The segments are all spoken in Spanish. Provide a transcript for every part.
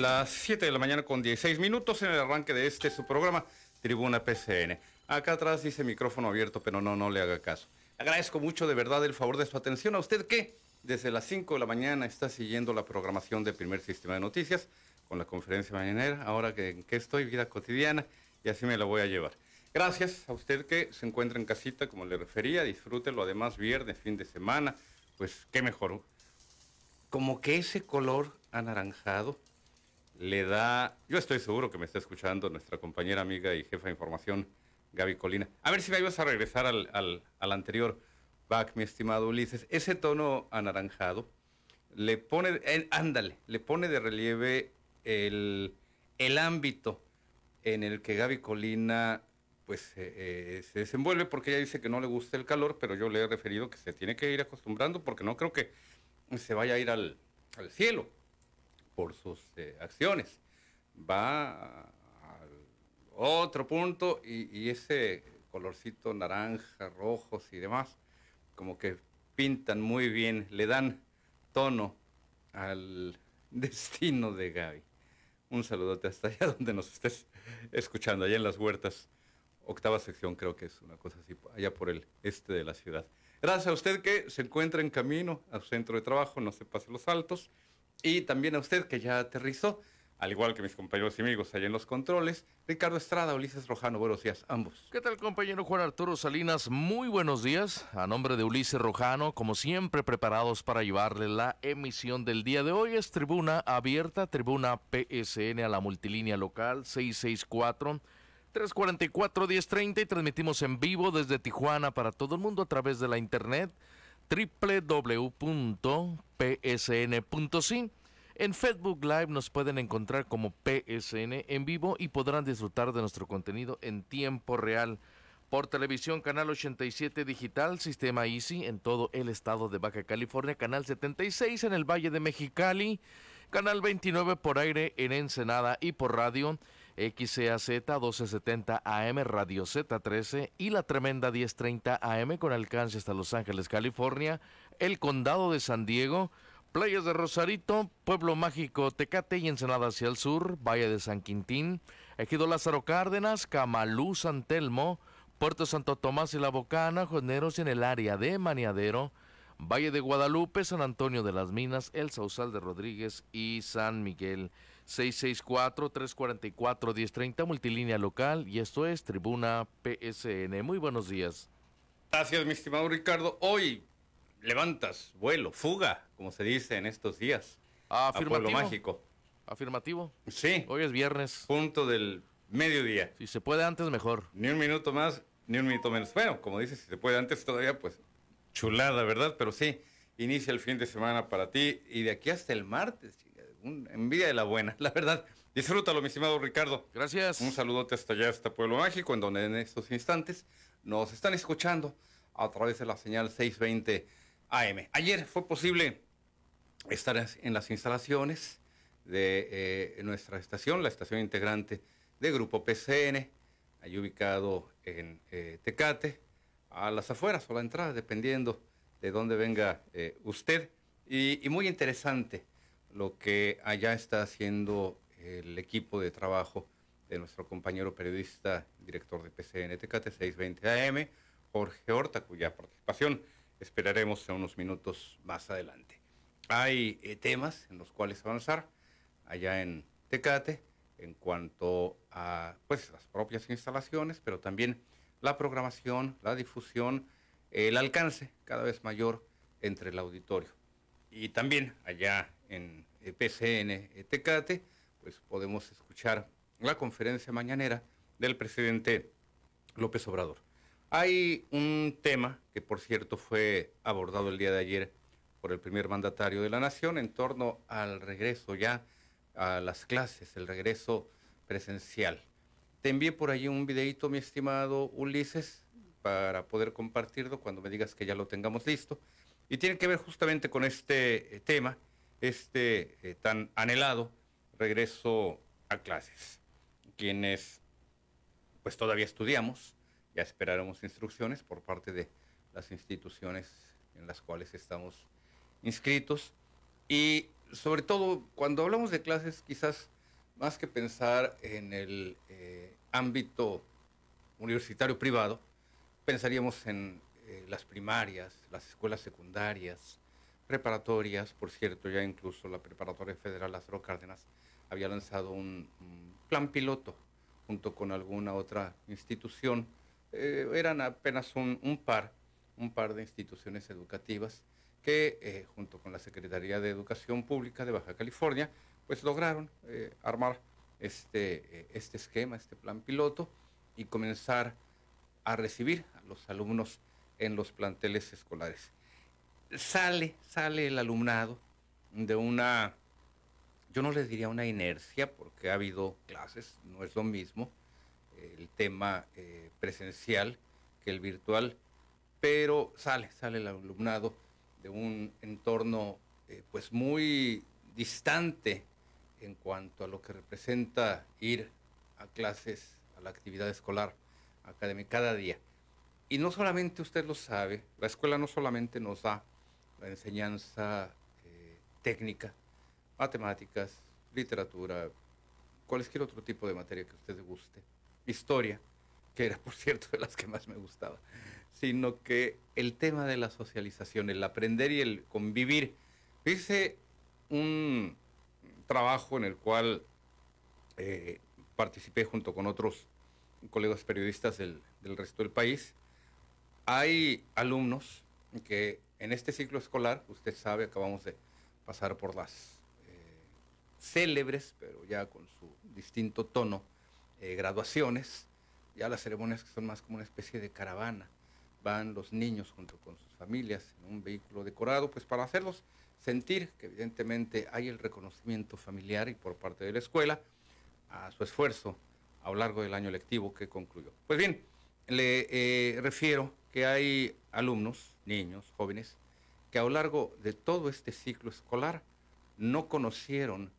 Las 7 de la mañana con 16 minutos en el arranque de este su programa, Tribuna PCN. Acá atrás dice micrófono abierto, pero no, no le haga caso. Agradezco mucho de verdad el favor de su atención. A usted que desde las 5 de la mañana está siguiendo la programación del primer sistema de noticias con la conferencia mañanera, ahora que, que estoy, vida cotidiana, y así me la voy a llevar. Gracias a usted que se encuentra en casita, como le refería, disfrútelo, además viernes, fin de semana, pues qué mejor. Como que ese color anaranjado le da, yo estoy seguro que me está escuchando nuestra compañera amiga y jefa de información, Gaby Colina. A ver si me ibas a regresar al, al, al anterior back, mi estimado Ulises. Ese tono anaranjado le pone, eh, ándale, le pone de relieve el, el ámbito en el que Gaby Colina pues eh, eh, se desenvuelve porque ella dice que no le gusta el calor, pero yo le he referido que se tiene que ir acostumbrando porque no creo que se vaya a ir al, al cielo por sus eh, acciones. Va al otro punto y, y ese colorcito naranja, rojos y demás, como que pintan muy bien, le dan tono al destino de Gaby. Un saludote hasta allá donde nos estés escuchando, allá en las huertas. Octava sección creo que es una cosa así, allá por el este de la ciudad. Gracias a usted que se encuentra en camino a su centro de trabajo, no se pase los saltos. Y también a usted que ya aterrizó, al igual que mis compañeros y amigos allá en los controles. Ricardo Estrada, Ulises Rojano, buenos días, ambos. ¿Qué tal, compañero Juan Arturo Salinas? Muy buenos días. A nombre de Ulises Rojano, como siempre, preparados para llevarle la emisión del día de hoy. Es tribuna abierta, tribuna PSN a la multilínea local 664. 344-1030 y transmitimos en vivo desde Tijuana para todo el mundo a través de la internet www.psn.si. En Facebook Live nos pueden encontrar como PSN en vivo y podrán disfrutar de nuestro contenido en tiempo real. Por televisión, canal 87 digital, sistema Easy en todo el estado de Baja California, canal 76 en el Valle de Mexicali, canal 29 por aire en Ensenada y por radio XCAZ 1270 AM, Radio Z13 y la tremenda 1030 AM con alcance hasta Los Ángeles, California, el condado de San Diego, Playas de Rosarito, Pueblo Mágico Tecate y Ensenada hacia el sur, Valle de San Quintín, Ejido Lázaro Cárdenas, Camalú, San Telmo, Puerto Santo Tomás y La Bocana, Joneros en el área de Maniadero, Valle de Guadalupe, San Antonio de las Minas, El Sausal de Rodríguez y San Miguel. 664-344-1030, multilínea local, y esto es Tribuna PSN. Muy buenos días. Gracias, mi estimado Ricardo. Hoy levantas vuelo, fuga, como se dice en estos días. Afirmativo. A Pueblo Mágico. Afirmativo. Sí. Hoy es viernes. Punto del mediodía. Si se puede antes, mejor. Ni un minuto más, ni un minuto menos. Bueno, como dices, si se puede antes todavía, pues chulada, ¿verdad? Pero sí, inicia el fin de semana para ti y de aquí hasta el martes, chica, un, envidia de la buena, la verdad. Disfrútalo, mi estimado Ricardo. Gracias. Un saludote hasta allá, hasta Pueblo Mágico, en donde en estos instantes nos están escuchando a través de la señal 620 AM. Ayer fue posible estar en las instalaciones de eh, nuestra estación, la estación integrante de Grupo PCN, ahí ubicado en eh, Tecate, a las afueras o a la entrada, dependiendo de dónde venga eh, usted. Y, y, muy interesante lo que allá está haciendo el equipo de trabajo de nuestro compañero periodista, director de PCN Tecate 620 AM, Jorge Horta, cuya participación esperaremos en unos minutos más adelante. Hay eh, temas en los cuales avanzar allá en Tecate en cuanto a pues, las propias instalaciones, pero también la programación, la difusión, el alcance cada vez mayor entre el auditorio. Y también allá en eh, PCN eh, Tecate, pues podemos escuchar la conferencia mañanera del presidente López Obrador. Hay un tema que, por cierto, fue abordado el día de ayer por el primer mandatario de la nación en torno al regreso ya a las clases, el regreso presencial. Te envié por allí un videito, mi estimado Ulises, para poder compartirlo cuando me digas que ya lo tengamos listo. Y tiene que ver justamente con este eh, tema, este eh, tan anhelado regreso a clases. Quienes pues todavía estudiamos, ya esperaremos instrucciones por parte de las instituciones en las cuales estamos inscritos y sobre todo cuando hablamos de clases, quizás más que pensar en el eh, ámbito universitario privado, pensaríamos en eh, las primarias, las escuelas secundarias, preparatorias, por cierto, ya incluso la Preparatoria Federal Lázaro Cárdenas había lanzado un, plan piloto junto con alguna otra institución. Eh, eran apenas un, par, un par de instituciones educativas que eh, junto con la Secretaría de Educación Pública de Baja California, pues lograron eh, armar este, este esquema, este plan piloto y comenzar a recibir a los alumnos en los planteles escolares. Sale, sale el alumnado de una, yo no les diría una inercia, porque ha habido clases, no es lo mismo el tema presencial que el virtual, pero sale, sale el alumnado de un entorno eh, pues muy distante en cuanto a lo que representa ir a clases, a la actividad escolar académica cada día. Y no solamente usted lo sabe, la escuela no solamente nos da enseñanza eh, técnica, matemáticas, literatura, cualquier otro tipo de materia que usted guste, historia, que era por cierto de las que más me gustaba sino que el tema de la socialización, el aprender y el convivir. Hice un trabajo en el cual eh, participé junto con otros colegas periodistas del, resto del país. Hay alumnos que en este ciclo escolar, usted sabe, acabamos de pasar por las eh, célebres, pero ya con su distinto tono, eh, graduaciones, ya las ceremonias que son más como una especie de caravana van los niños junto con sus familias en un vehículo decorado, pues para hacerlos sentir que evidentemente hay el reconocimiento familiar y por parte de la escuela a su esfuerzo a lo largo del año lectivo que concluyó. Pues bien, le eh, refiero que hay alumnos, niños, jóvenes, que a lo largo de todo este ciclo escolar no conocieron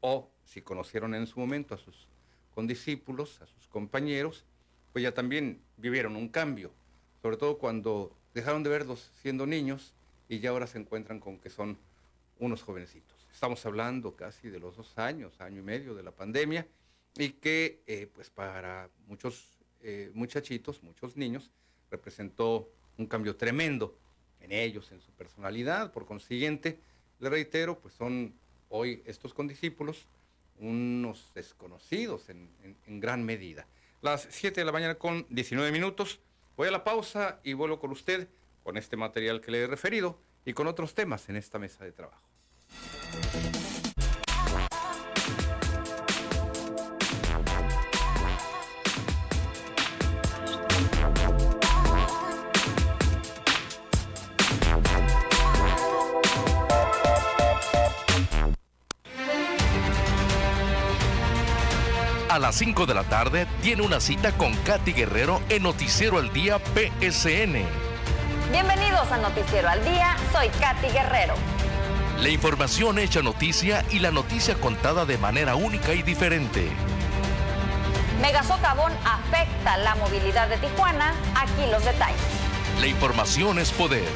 o si conocieron en su momento a sus condiscípulos, a sus compañeros, pues ya también vivieron un cambio sobre todo cuando dejaron de verlos siendo niños y ya ahora se encuentran con que son unos jovencitos. Estamos hablando casi de los dos años, año y medio de la pandemia, y que eh, pues para muchos eh, muchachitos, muchos niños, representó un cambio tremendo en ellos, en su personalidad. Por consiguiente, le reitero, pues son hoy estos condiscípulos unos desconocidos en, en gran medida. Las 7 de la mañana con 19 minutos. Voy a la pausa y vuelvo con usted con este material que le he referido y con otros temas en esta mesa de trabajo. A las 5 de la tarde tiene una cita con Katy Guerrero en Noticiero al Día PSN. Bienvenidos a Noticiero al Día, soy Katy Guerrero. La información hecha noticia y la noticia contada de manera única y diferente. Megasocavón afecta la movilidad de Tijuana, aquí los detalles. La información es poder.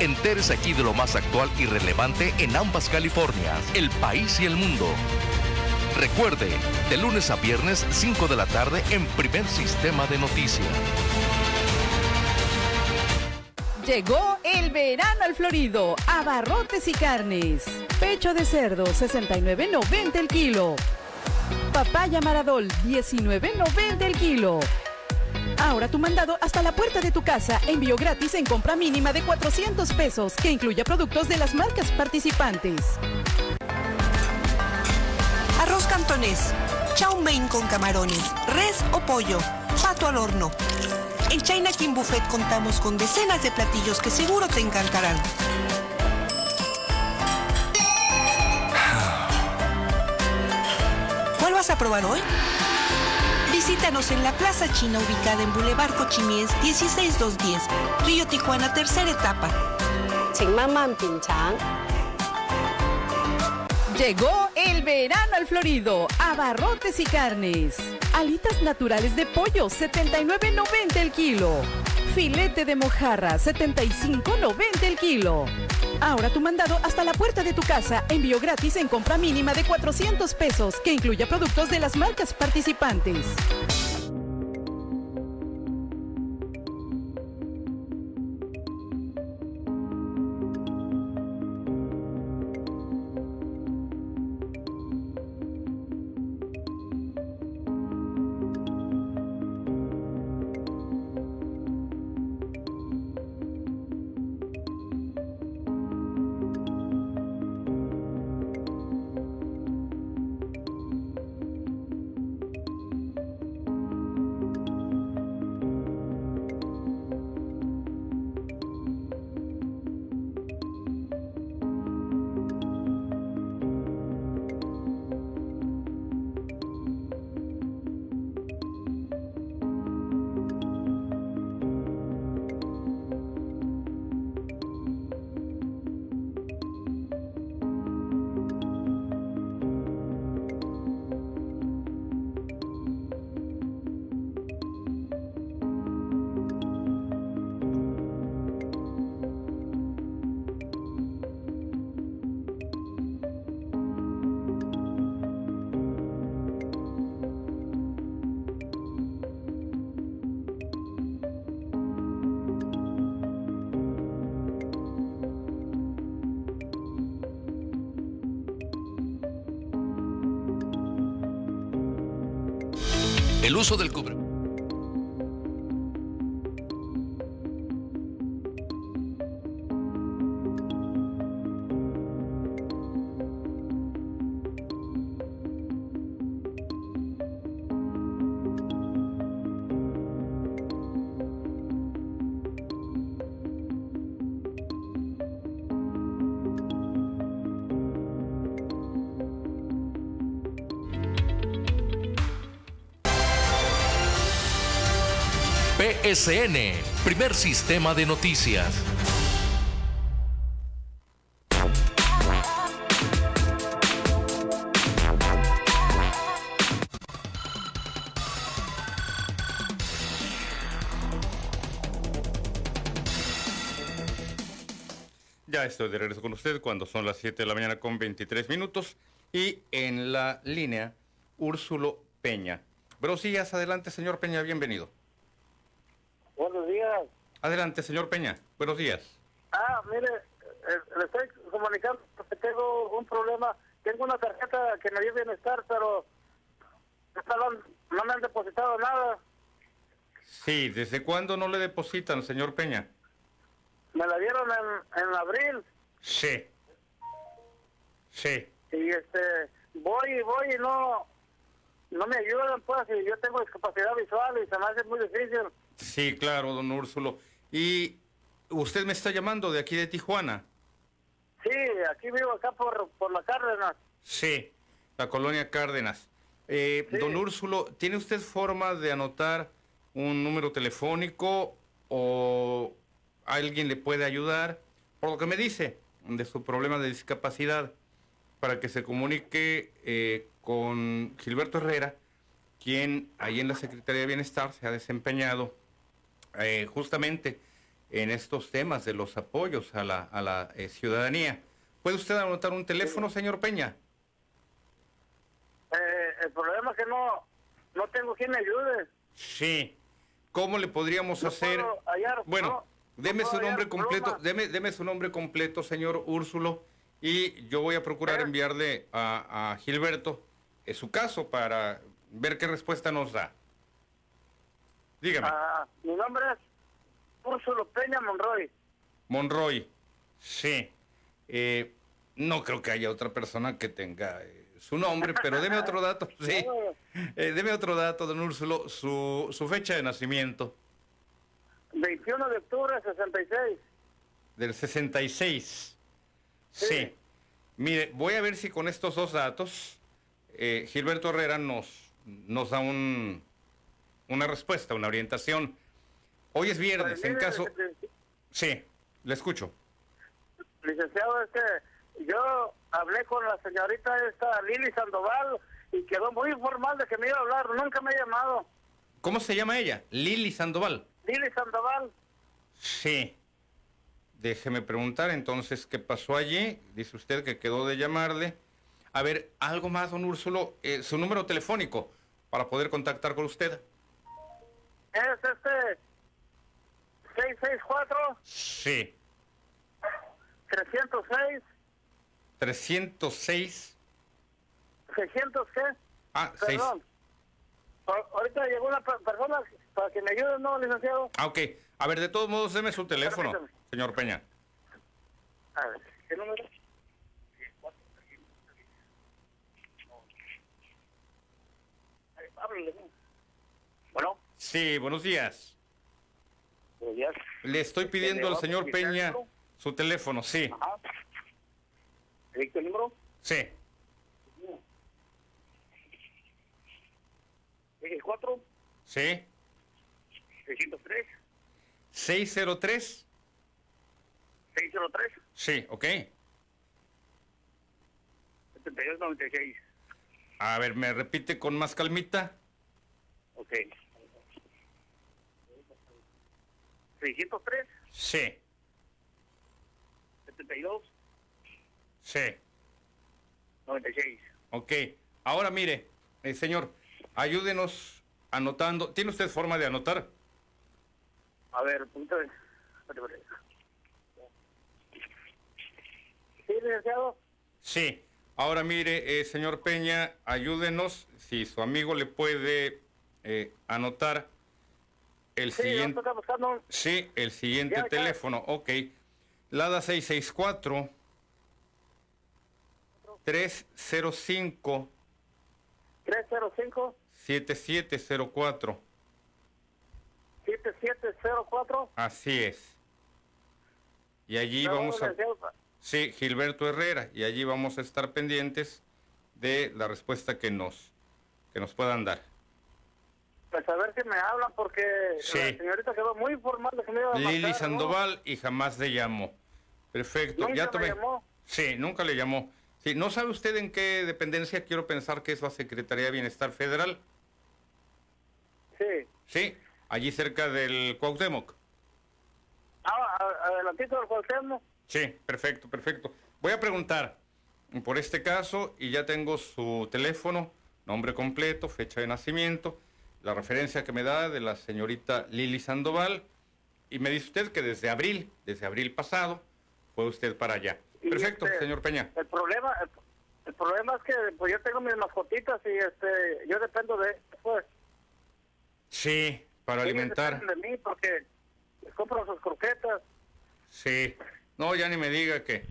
Entérese aquí de lo más actual y relevante en ambas Californias, el país y el mundo. Recuerde, de lunes a viernes, 5 de la tarde, en primer sistema de noticias. Llegó el verano al Florido. Abarrotes y carnes. Pecho de cerdo, 69.90 el kilo. Papaya Maradol, 19.90 el kilo. Ahora tu mandado hasta la puerta de tu casa. Envío gratis en compra mínima de 400 pesos, que incluya productos de las marcas participantes. Cantonés, chow mein con camarones, res o pollo, pato al horno. En China King Buffet contamos con decenas de platillos que seguro te encantarán. ¿Cuál vas a probar hoy? Visítanos en la Plaza China ubicada en Boulevard Cochimies 16210, Río Tijuana, tercera etapa. Llegó el verano al Florido. Abarrotes y carnes. Alitas naturales de pollo, 79.90 el kilo. Filete de mojarra, 75.90 el kilo. Ahora tu mandado hasta la puerta de tu casa. Envío gratis en compra mínima de 400 pesos, que incluya productos de las marcas participantes. PSN, primer sistema de noticias. Ya estoy de regreso con usted cuando son las 7 de la mañana con 23 minutos y en la línea Úrsulo Peña. Días, adelante señor Peña, bienvenido. Buenos días. Adelante señor Peña, buenos días. Ah, mire, eh, le estoy comunicando porque tengo un problema. Tengo una tarjeta que me dio bienestar, pero no me han depositado nada. Sí, ¿desde cuándo no le depositan, señor Peña? Me la dieron en, en abril Sí. Sí. y este voy y voy y no no me ayudan pues y yo tengo discapacidad visual y se me hace muy difícil. Sí, claro, don Úrsulo. Y usted me está llamando de aquí de Tijuana. Sí, aquí vivo acá por, por la Cárdenas. Sí, la colonia Cárdenas. Eh, Sí. Don Úrsulo, ¿tiene usted forma de anotar un número telefónico o alguien le puede ayudar? Por lo que me dice de su problema de discapacidad, para que se comunique eh, con Gilberto Herrera, quien ahí en la Secretaría de Bienestar se ha desempeñado eh, justamente en estos temas de los apoyos a la, a la eh, ciudadanía. ¿Puede usted anotar un teléfono, señor Peña? Eh, el problema es que no no tengo quien me ayude. Sí. ¿Cómo le podríamos No hacer? hallar- bueno, no, deme no su nombre completo, deme, deme su nombre completo, señor Úrsulo, y yo voy a procurar ¿Eh? enviarle a, a Gilberto su caso para ver qué respuesta nos da. Dígame, Ah, mi nombre es Úrsulo Peña Monroy. Monroy. Sí. Eh, no creo que haya otra persona que tenga eh, su nombre, pero deme otro dato. Sí. Eh, deme otro dato, don Úrsulo, su, su fecha de nacimiento. 21 de octubre de 66. Del 66. Sí. Sí. Mire, voy a ver si con estos dos datos eh, Gilberto Herrera nos, nos da un, una respuesta, una orientación. Hoy es viernes, en caso... lic- Sí, le escucho. Licenciado, este, yo hablé con la señorita esta Lili Sandoval y quedó muy formal de que me iba a hablar. Nunca me ha llamado. ¿Cómo se llama ella? Lili Sandoval. Lili Sandoval. Sí. Déjeme preguntar entonces qué pasó allí. Dice usted que quedó de llamarle. A ver, algo más, don Úrsulo, eh, su número telefónico para poder contactar con usted. Es este 664 Sí, 306 306. 600 qué? Ah, seis. Perdón. Ahorita llegó una per- persona para que me ayude, ¿no, licenciado? Ah, ok. A ver, de todos modos, deme su teléfono, Permítame. señor Peña. A ver, ¿qué número? Háblale. Sí, buenos días. buenos días. Le estoy pidiendo al ¿Dónde señor Peña su teléfono, sí. Ajá. ¿Le dicto el número? Sí. El 4, Sí. 603, 603. 603, Sí, ok. 7296. A ver, ¿me repite con más calmita? Ok. 603, Sí, 72, sí. 96. Ok. Ahora mire, eh, señor, ayúdenos anotando. ¿Tiene usted forma de anotar? A ver, punto de... Sí, licenciado. Sí. Ahora mire, eh, señor Peña, ayúdenos si su amigo le puede eh, anotar el Sí, siguiente. Sí, el siguiente Ya, ya. teléfono, ok. Lada 664 305 305 7704. 7704. Así es. Y allí No, vamos a... Sí, Gilberto Herrera. Y allí vamos a estar pendientes de la respuesta que nos, que nos puedan dar. Pues a ver si me hablan porque Sí. la señorita quedó muy formal de que me iba a Lili marcar, ¿no? Sandoval y jamás le llamó. Perfecto. Nunca ya me tomé. llamó. Sí, nunca le llamó. Sí, ¿no sabe usted en qué dependencia? Quiero pensar que es la Secretaría de Bienestar Federal. Sí. Sí, allí cerca del Cuauhtémoc. Ah, adelantito del Cuauhtémoc. Sí, perfecto, perfecto. Voy a preguntar por este caso y ya tengo su teléfono, nombre completo, fecha de nacimiento, la referencia que me da de la señorita Lili Sandoval y me dice usted que desde abril, desde abril pasado, fue usted para allá. Y, Perfecto, este, señor Peña. El problema, el, el problema es que pues yo tengo mis mascotitas y este yo dependo de pues Sí, para ellos alimentar. de mí porque les compro sus croquetas. Sí. No, ya ni me diga que,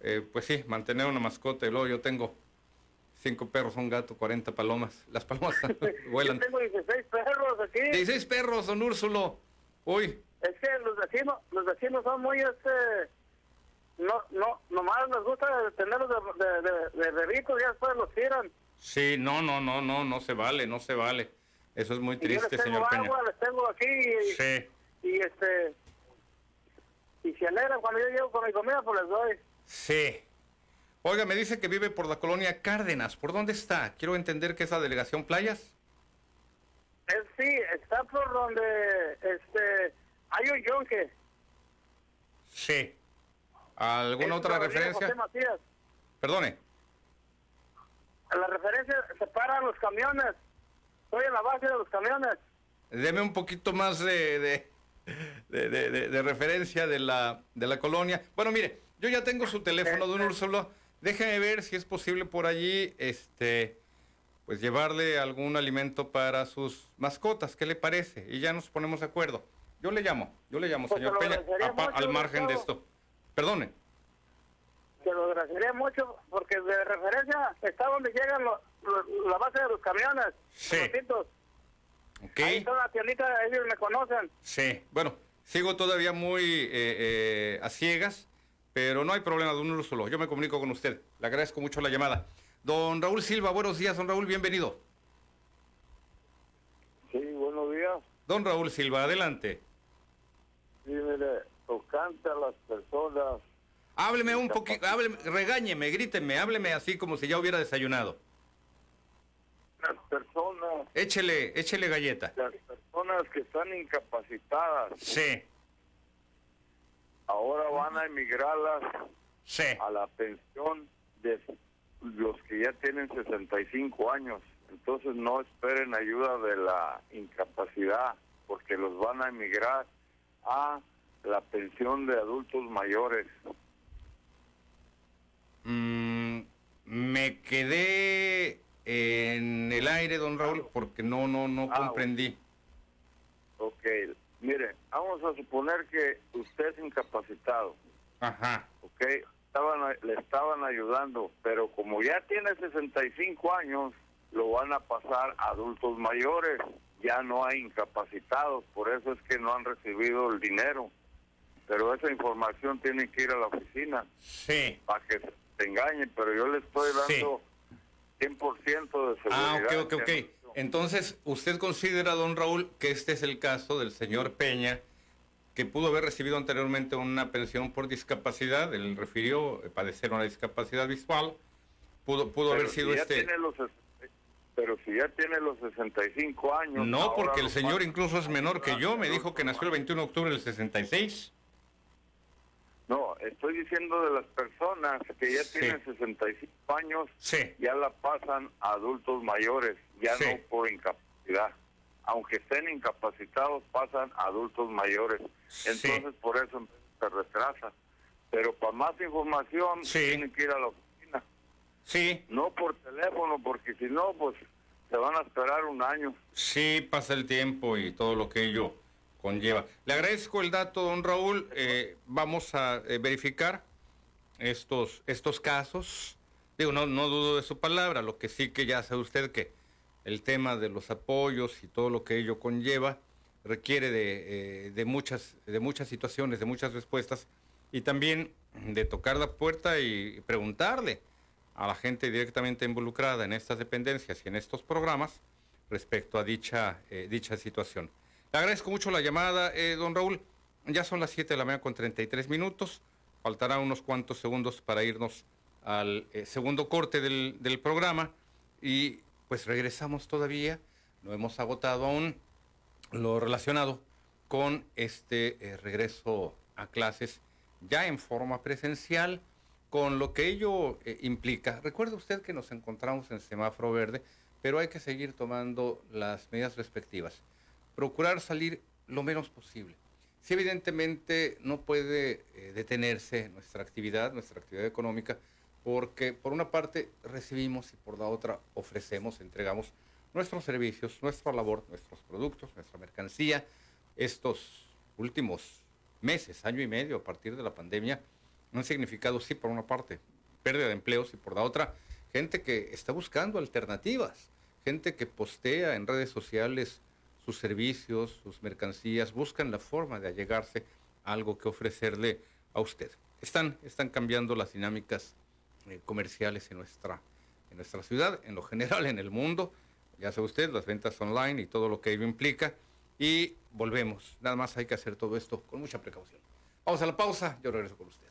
eh, pues sí, mantener una mascota y luego yo tengo cinco perros, un gato, 40 palomas. Las palomas vuelan. Yo tengo 16 perros aquí. 16 perros, don Úrsulo. Uy, Es que los vecinos, los vecinos son muy este no, no, nomás les gusta tenerlos de, de, de, de bebitos y después los tiran. sí, no, no, no, no, no se vale, no se vale. Eso es muy Y yo triste, les tengo señor Peña. agua, les tengo aquí y, Sí, y este y se alegran cuando yo llego con mi comida pues les doy. sí. Oiga, me dice que vive por la colonia Cárdenas. ¿Por dónde está? Quiero entender que es la delegación Playas. Es, sí, está por donde este hay un yonque. Sí. ¿Alguna Es otra referencia? Perdone. La referencia se paran los camiones. Estoy en la base de los camiones. Deme un poquito más de, de, de- de- de- de referencia de la, de la colonia. Bueno, mire, yo ya tengo su teléfono, don Úrsulo. Déjeme ver si es posible por allí, este, pues llevarle algún alimento para sus mascotas. ¿Qué le parece? Y ya nos ponemos de acuerdo. Yo le llamo, yo le llamo, Pues señor Peña, mucho, al margen de esto. Perdone. Te lo agradecería mucho porque de referencia está donde llegan lo- lo- la base de los camiones. Sí. los pitos. ¿Ok? Ahí está la tiendita, ellos me conocen. Sí, bueno, sigo todavía muy eh, eh, a ciegas, pero no hay problema, don Úrsulo. Yo me comunico con usted. Le agradezco mucho la llamada. Don Raúl Silva, buenos días, don Raúl, bienvenido. Sí, buenos días. Don Raúl Silva, adelante. Sí, mire, tocante a las personas, Hábleme un poquito, hábleme, regáñeme, gríteme, hábleme así como si ya hubiera desayunado. las personas, Échele, échele galleta. las personas que están incapacitadas, Sí, ahora van a emigrarlas Sí. a la pensión de los que ya tienen 65 años. Entonces no esperen ayuda de la incapacidad porque los van a emigrar a la pensión de adultos mayores. Mm, me quedé en el aire, don Raúl, porque no, no, no Ah, comprendí. Ok, mire, vamos a suponer que usted es incapacitado, Ajá. ok, estaban, le estaban ayudando, pero como ya tiene 65 años, lo van a pasar a adultos mayores, ya no hay incapacitados, por eso es que no han recibido el dinero. Pero esa información tiene que ir a la oficina Sí. para que se engañen, pero yo le estoy Sí. dando 100% de seguridad. Ah, ok, ok, ok. Entonces, ¿usted considera, don Raúl, que este es el caso del señor Peña, que pudo haber recibido anteriormente una pensión por discapacidad? Él refirió eh, padecer una discapacidad visual. Pudo, pudo Pero haber sido si este... los pero si ya tiene los 65 años. No, porque el señor incluso es menor que yo. Me dijo que nació el 21 de octubre del 66. No, estoy diciendo de las personas que ya Sí. tienen 65 años, Sí. ya la pasan a adultos mayores, ya Sí. no por incapacidad. Aunque estén incapacitados, pasan a adultos mayores. Sí. Entonces, por eso se retrasa. Pero para más información, Sí. tienen que ir a la oficina. Sí, No por teléfono, porque si no, pues se van a esperar un año. sí, pasa el tiempo y todo lo que ello conlleva. Le agradezco el dato, don Raúl. Eh, vamos a eh, verificar estos, estos casos. Digo, no, no dudo de su palabra, lo que sí que ya sabe usted que el tema de los apoyos y todo lo que ello conlleva requiere de, eh, de muchas, de muchas situaciones, de muchas respuestas y también de tocar la puerta y preguntarle a la gente directamente involucrada en estas dependencias y en estos programas respecto a dicha, dicha situación. Le agradezco mucho la llamada, eh, don Raúl. Ya son las 7 de la mañana con 33 minutos. Faltará unos cuantos segundos para irnos al eh, segundo corte del, programa. Y pues regresamos todavía. No hemos agotado aún lo relacionado con este eh, regreso a clases ya en forma presencial, con lo que ello implica. Recuerde usted que nos encontramos en semáforo verde, pero hay que seguir tomando las medidas respectivas. Procurar salir lo menos posible. Si evidentemente no puede eh, detenerse nuestra actividad, nuestra actividad económica, porque por una parte recibimos y por la otra ofrecemos, entregamos nuestros servicios, nuestra labor, nuestros productos, nuestra mercancía. Estos últimos meses, año y medio a partir de la pandemia, han significado, sí, por una parte, pérdida de empleos y por la otra, gente que está buscando alternativas, gente que postea en redes sociales sus servicios, sus mercancías, buscan la forma de allegarse a algo que ofrecerle a usted. Están, están cambiando las dinámicas eh, comerciales en nuestra, en nuestra ciudad, en lo general en el mundo. Ya sabe usted, las ventas online y todo lo que ello implica. Y volvemos. Nada más hay que hacer todo esto con mucha precaución. Vamos a la pausa, yo regreso con usted.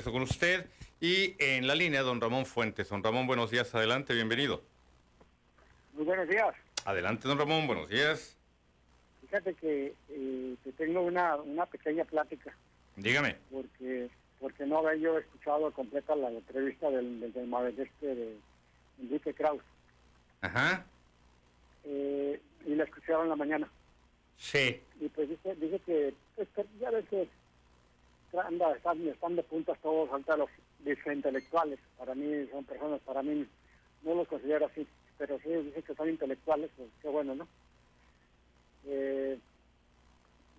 Regreso con usted y en la línea don Ramón Fuentes. Don Ramón, buenos días, adelante, bienvenido. Muy buenos días. Adelante, don Ramón, buenos días. Fíjate que eh, te tengo una, una pequeña plática, Dígame. porque porque no había yo escuchado completa la entrevista del, del, del este de Enrique Kraus. Ajá. Eh, y la escucharon en la mañana. Sí. Y pues dice, dice que, pues, que ya ves que anda, están, están de puntas todos, ahorita los intelectuales. Para mí son personas, para mí no los considero así, pero sí dice que son intelectuales, pues qué bueno, ¿no? Eh,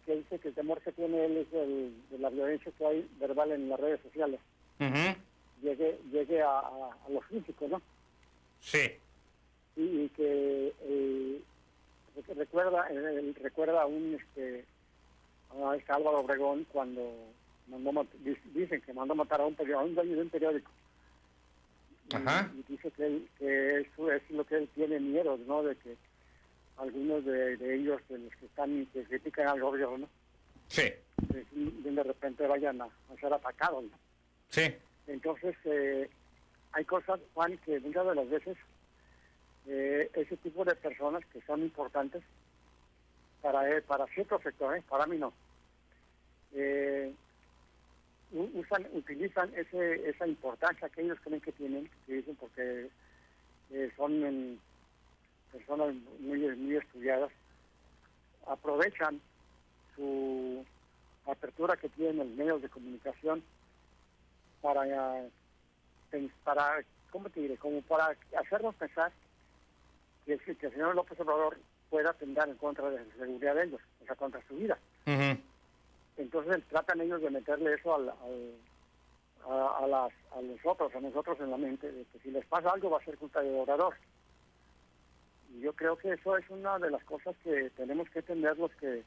que dice que el temor que tiene él es de la violencia que hay verbal en las redes sociales. Ujú. Llegue, llegue a, a, a lo físico, ¿no? Sí. y, y que eh, recuerda él recuerda a un este a Álvaro Obregón cuando mandó dicen que mandó matar a un periódico a un dueño de un periódico Y- Ajá. y, dice que él, que eso es lo que él tiene miedo no de que algunos de, de ellos de los que están que critican al gobierno Sí. de, de repente vayan a, a ser atacados ¿no? Sí. Entonces, eh, hay cosas, Juan, que muchas de las veces eh, ese tipo de personas que son importantes para eh, para cierto sector, ¿eh? para mí no, eh, usan, utilizan ese, esa importancia que ellos creen que tienen, que dicen porque eh, son en, personas muy, muy estudiadas, aprovechan su apertura que tienen los medios de comunicación para, eh, para ¿cómo te diré? Como para hacernos pensar que, que el señor López Obrador pueda tender en contra de la seguridad de ellos, o sea, contra su vida. Ujú. Entonces tratan ellos de meterle eso al, a, a las, a nosotros, a nosotros en la mente, de que si les pasa algo va a ser culpa del orador. Y yo creo que eso es una de las cosas que tenemos que entender los que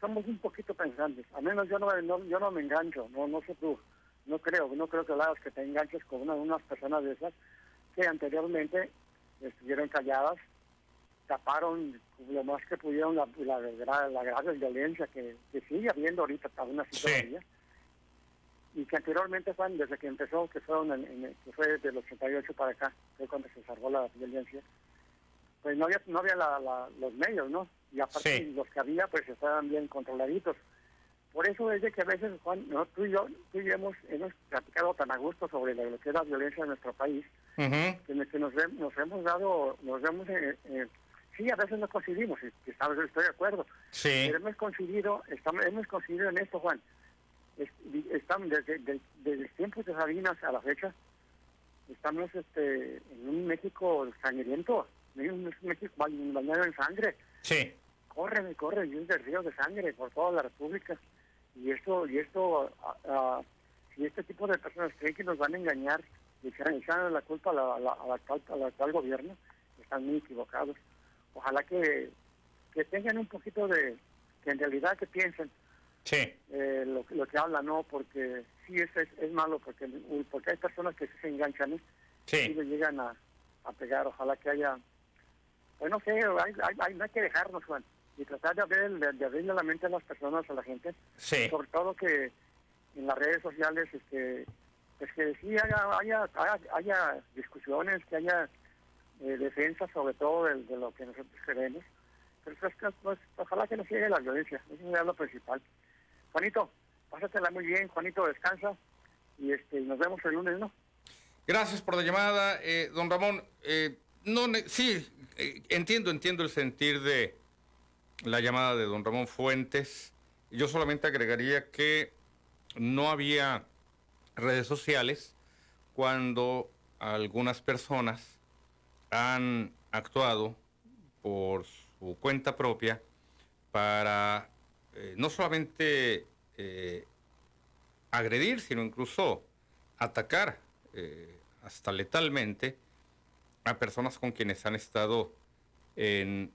somos un poquito pensantes. Al menos yo no, no- yo no me engancho, no no sé tú, no creo, no creo que hagas que te enganches con una, unas personas de esas que anteriormente estuvieron calladas, taparon lo más que pudieron la, la, gra- la grave violencia que, que sigue habiendo ahorita aún así Sí. todavía y que anteriormente Juan desde que empezó que fueron en, en- que fue desde el 88 para acá fue cuando se salvó la violencia pues no había no había la- la- los medios no y aparte Sí. los que había pues estaban bien controladitos por eso es de que a veces Juan no, tú y yo tú y yo hemos hemos platicado tan a gusto sobre lo, que es la violencia en nuestro país Ujú. que, nos- que nos, nos hemos dado nos vemos eh, eh, sí a veces no coincidimos estoy de acuerdo Sí. pero hemos coincidido, estamos, hemos coincidido en esto, Juan. Es- Estamos desde, de- desde el tiempo de Sabinas a la fecha, estamos este, en un México sangriento, en un México ba- bañado en sangre. Sí. Corren y corren y de ríos de sangre por toda la República. Y esto, y esto, ah, si este tipo de personas creen que nos van a engañar y echan, la culpa a la, a la- a la actual, al actual gobierno, están muy equivocados. Ojalá que, que tengan un poquito de, que en realidad que piensen Sí. eh, lo, lo que hablan, ¿no? Porque sí es, es, es malo, porque porque hay personas que sí se enganchan, ¿eh? y le llegan a, a pegar. Ojalá que haya, pues no sé, hay, hay, hay- no hay que dejarnos, Juan, y tratar de, abrir, de, de abrirle la mente a las personas, a la gente, Sí. sobre todo que en las redes sociales, este, pues que sí haya, haya, haya, haya discusiones, que haya eh, defensa sobre todo de, de lo que nosotros queremos. Pero pues, que, pues, ojalá que no llegue la violencia, eso es lo principal. Juanito, pásatela muy bien, Juanito, descansa y este nos vemos el lunes, ¿no? Gracias por la llamada, eh, don Ramón. eh, no, sí, eh, entiendo, entiendo el sentir de la llamada de don Ramón Fuentes. Yo solamente agregaría que no había redes sociales cuando algunas personas han actuado por su cuenta propia para eh, no solamente eh, agredir, sino incluso atacar eh, hasta letalmente a personas con quienes han estado en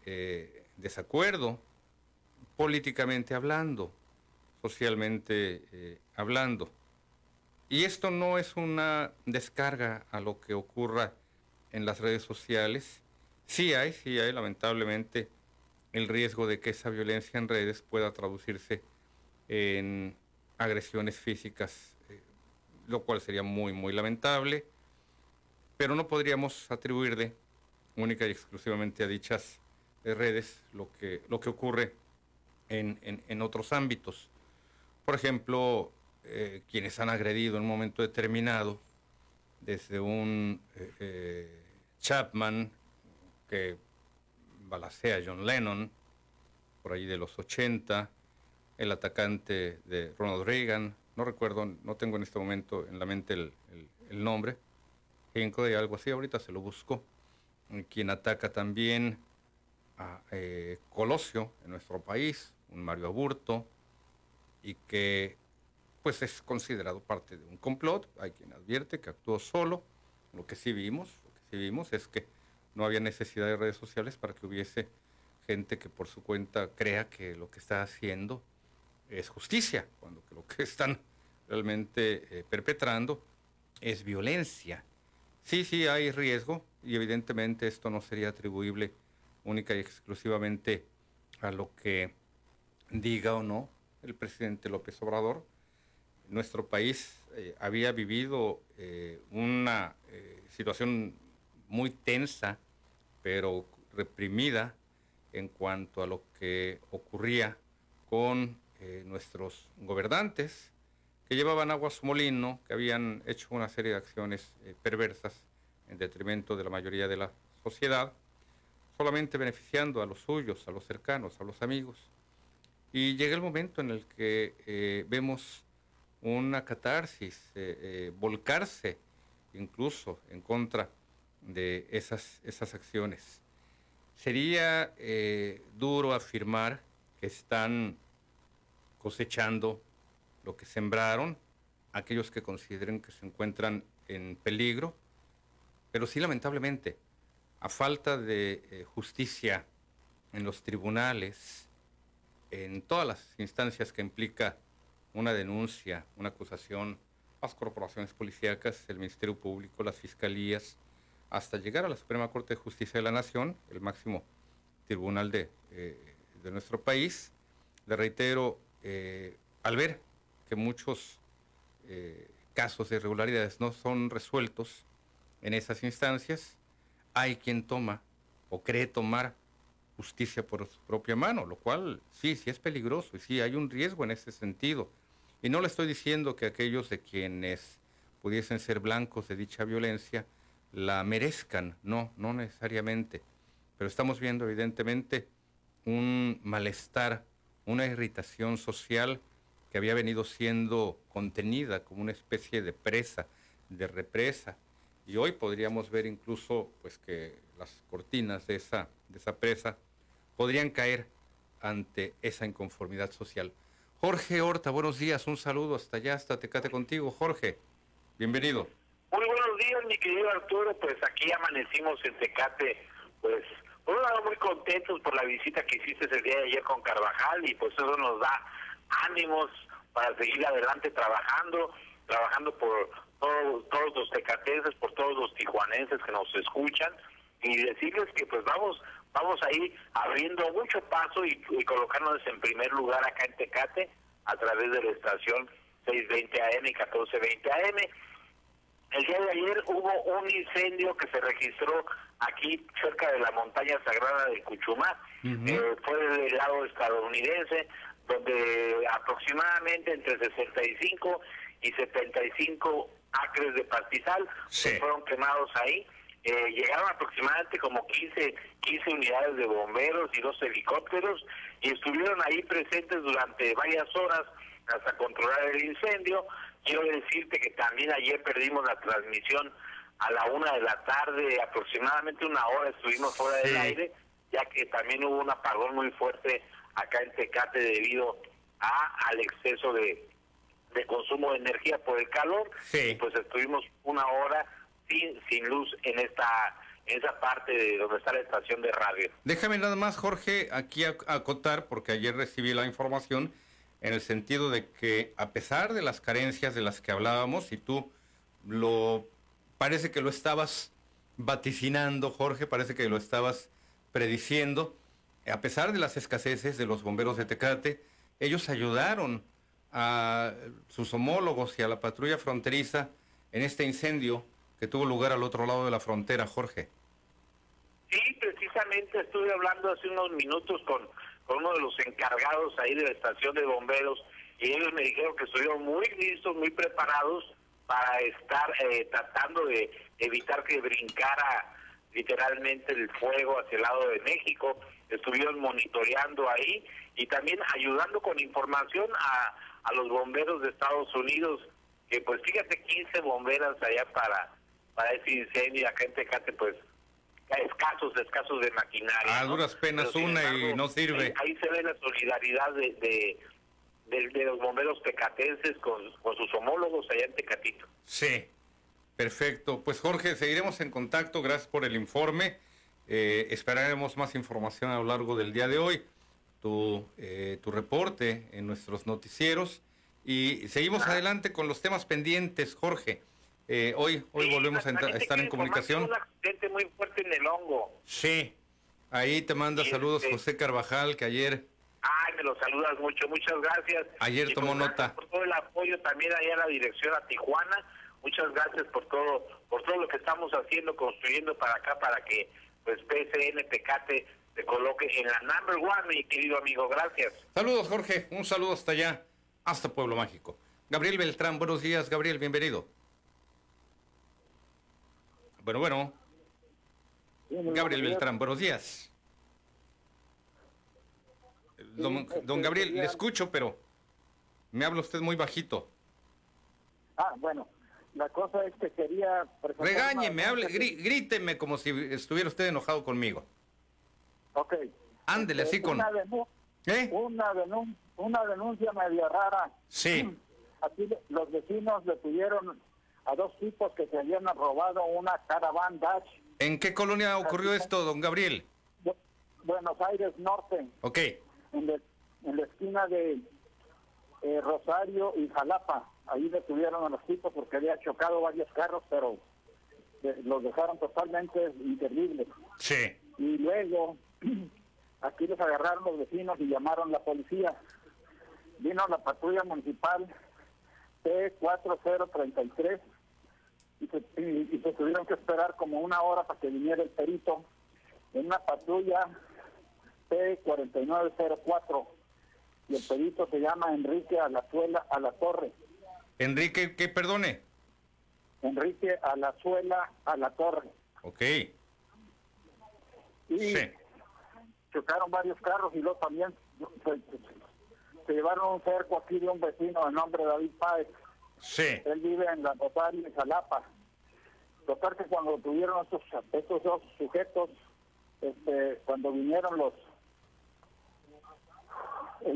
desacuerdo, políticamente hablando, socialmente hablando. Y esto no es una descarga a lo que ocurra en las redes sociales. Sí hay, sí hay, lamentablemente, el riesgo de que esa violencia en redes pueda traducirse en agresiones físicas, eh, lo cual sería muy, muy lamentable, pero no podríamos atribuirle única y exclusivamente a dichas eh, redes lo que, lo que ocurre en, en, otros ámbitos. Por ejemplo, eh, quienes han agredido en un momento determinado, desde un Chapman que balacea a John Lennon, por ahí de los 80, el atacante de Ronald Reagan, no recuerdo, no tengo en este momento en la mente el, nombre, de algo así, ahorita se lo busco, quien ataca también a eh, Colosio en nuestro país, un Mario Aburto, y que pues es considerado parte de un complot, hay quien advierte que actuó solo, lo que sí vimos, que vimos es que no había necesidad de redes sociales para que hubiese gente que por su cuenta crea que lo que está haciendo es justicia, cuando lo que están realmente eh, perpetrando es violencia. Sí, sí, hay riesgo y evidentemente esto no sería atribuible única y exclusivamente a lo que diga o no el presidente López Obrador. Nuestro país eh, había vivido eh, una situación muy tensa, pero reprimida en cuanto a lo que ocurría con eh, nuestros gobernantes, que llevaban agua a su molino, que habían hecho una serie de acciones eh, perversas en detrimento de la mayoría de la sociedad, solamente beneficiando a los suyos, a los cercanos, a los amigos. Y llega el momento en el que eh, vemos una catarsis, volcarse incluso en contra de esas, esas acciones. Sería duro afirmar que están cosechando lo que sembraron, aquellos que consideren que se encuentran en peligro, pero sí lamentablemente, a falta de eh, justicia en los tribunales, en todas las instancias que implica una denuncia, una acusación, las corporaciones policíacas, el Ministerio Público, las fiscalías, hasta llegar a la Suprema Corte de Justicia de la Nación, el máximo tribunal de, eh, de nuestro país. Le reitero, eh, al ver que muchos eh, casos de irregularidades no son resueltos en esas instancias, hay quien toma o cree tomar justicia por su propia mano, lo cual sí, sí es peligroso y sí hay un riesgo en ese sentido. Y no le estoy diciendo que aquellos de quienes pudiesen ser blancos de dicha violencia la merezcan, no, no necesariamente. Pero estamos viendo evidentemente un malestar una irritación social que había venido siendo contenida como una especie de presa, de represa. Y hoy podríamos ver incluso pues, que las cortinas de esa, de esa presa podrían caer ante esa inconformidad social. Jorge Horta, buenos días, un saludo hasta allá, hasta Tecate contigo. Jorge, bienvenido. Buenos días, mi querido Arturo, pues aquí amanecimos en Tecate, pues por un lado, muy contentos por la visita que hiciste el día de ayer con Carvajal y pues eso nos da ánimos para seguir adelante trabajando, trabajando por todos, los tecatenses, por todos los tijuanenses que nos escuchan y decirles que pues vamos vamos ahí abriendo mucho paso y, y colocándonos en primer lugar acá en Tecate a través de la estación 620 AM y 1420 AM el día de ayer hubo un incendio que se registró aquí cerca de la montaña sagrada de Cuchumá. Eh, fue del lado estadounidense, donde aproximadamente entre 65 y 75 acres de pastizal fueron quemados ahí. Eh, llegaron aproximadamente como 15, 15 unidades de bomberos y dos helicópteros y estuvieron ahí presentes durante varias horas hasta controlar el incendio. Quiero decirte que también ayer perdimos la transmisión a la una de la tarde, aproximadamente una hora estuvimos fuera del aire, ya que también hubo un apagón muy fuerte acá en Tecate debido a al exceso de, de consumo de energía por el calor. Y pues estuvimos una hora sin, sin luz en esta en esa parte de donde está la estación de radio. Déjame nada más, Jorge, aquí acotar, porque ayer recibí la información en el sentido de que a pesar de las carencias de las que hablábamos, y tú lo parece que lo estabas vaticinando, Jorge, parece que lo estabas prediciendo, a pesar de las escaseces de los bomberos de Tecate, ellos ayudaron a sus homólogos y a la patrulla fronteriza en este incendio que tuvo lugar al otro lado de la frontera, Jorge. Sí, estuve hablando hace unos minutos con, con uno de los encargados ahí de la estación de bomberos y ellos me dijeron que estuvieron muy listos, muy preparados para estar eh, tratando de evitar que brincara literalmente el fuego hacia el lado de México. Estuvieron monitoreando ahí y también ayudando con información a, a los bomberos de Estados Unidos, que pues fíjate, 15 bomberas allá para, para ese incendio acá en Tecate pues escasos, escasos de maquinaria. A duras penas una y no sirve. Ahí, se ve la solidaridad de, de, los bomberos tecatenses con, con sus homólogos allá en Tecatito. Sí. Perfecto. Pues Jorge, seguiremos en contacto. Gracias por el informe. Eh, esperaremos más información a lo largo del día de hoy. Tu, eh, tu reporte en nuestros noticieros. Y seguimos ah. adelante con los temas pendientes, Jorge. Eh, hoy hoy volvemos a, estar en comunicación. Un accidente muy fuerte en el hongo. Sí. Ahí te manda saludos este José Carvajal, que ayer... Ay, me lo saludas mucho, muchas gracias. Ayer tomó pues, nota. Por todo el apoyo también allá a la dirección a Tijuana Muchas gracias por todo, por todo lo que estamos haciendo, construyendo para acá, para que pues PSN Tecate se coloque en la number one, mi querido amigo. Gracias. Saludos, Jorge. Un saludo hasta allá, hasta Pueblo Mágico. Gabriel Beltrán, buenos días, Gabriel, bienvenido. Bueno, bueno. Gabriel Beltrán, buenos días. Don, este, don Gabriel, le escucho, pero me habla usted muy bajito. Ah, bueno, la cosa es que quería... Regáñeme, hable, gríteme como si estuviera usted enojado conmigo. Ok. Ándele así con... Una, ¿Eh? una, una denuncia media rara. Sí. Aquí los vecinos le pidieron a dos tipos que se habían robado una caravan Dutch. ¿En qué colonia ocurrió esto, don Gabriel? Buenos Aires Norte. Ok. En, en la esquina de eh, Rosario y Jalapa. Ahí detuvieron a los tipos porque había chocado varios carros, pero eh, los dejaron totalmente inservibles. Sí. Y luego aquí los agarraron los vecinos y llamaron la policía. Vino la patrulla municipal P4033 y se, y se tuvieron que esperar como una hora para que viniera el perito en una patrulla P4904 y el perito se llama Enrique a la a la Torre. Enrique, ¿qué perdone? Enrique a la a la Torre. Ok. Y sí. chocaron varios carros y luego también se, llevaron un cerco aquí de un vecino de nombre David Páez. Sí. Él vive en la Rosario Jalapa. Total que cuando tuvieron estos, estos dos sujetos, este, cuando vinieron los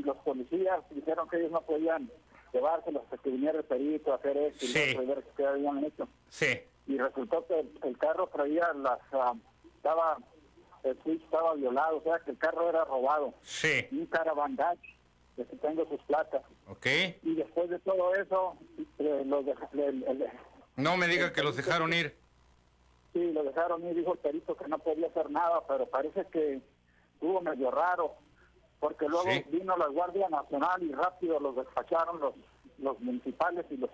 los policías dijeron que ellos no podían llevárselos hasta que viniera el perito a hacer esto y ver qué habían hecho. Sí. Y resultó que el, carro traía las... Ah, estaba... El switch estaba violado, o sea que el carro era robado. Sí. Un caravan que tengo sus placas. Ok. Y después de todo eso, eh, los No me diga que los dejaron ir. Sí, lo dejaron ir, dijo el perito que no podía hacer nada, pero parece que estuvo medio raro porque luego vino la Guardia Nacional y rápido los despacharon los, los municipales y los,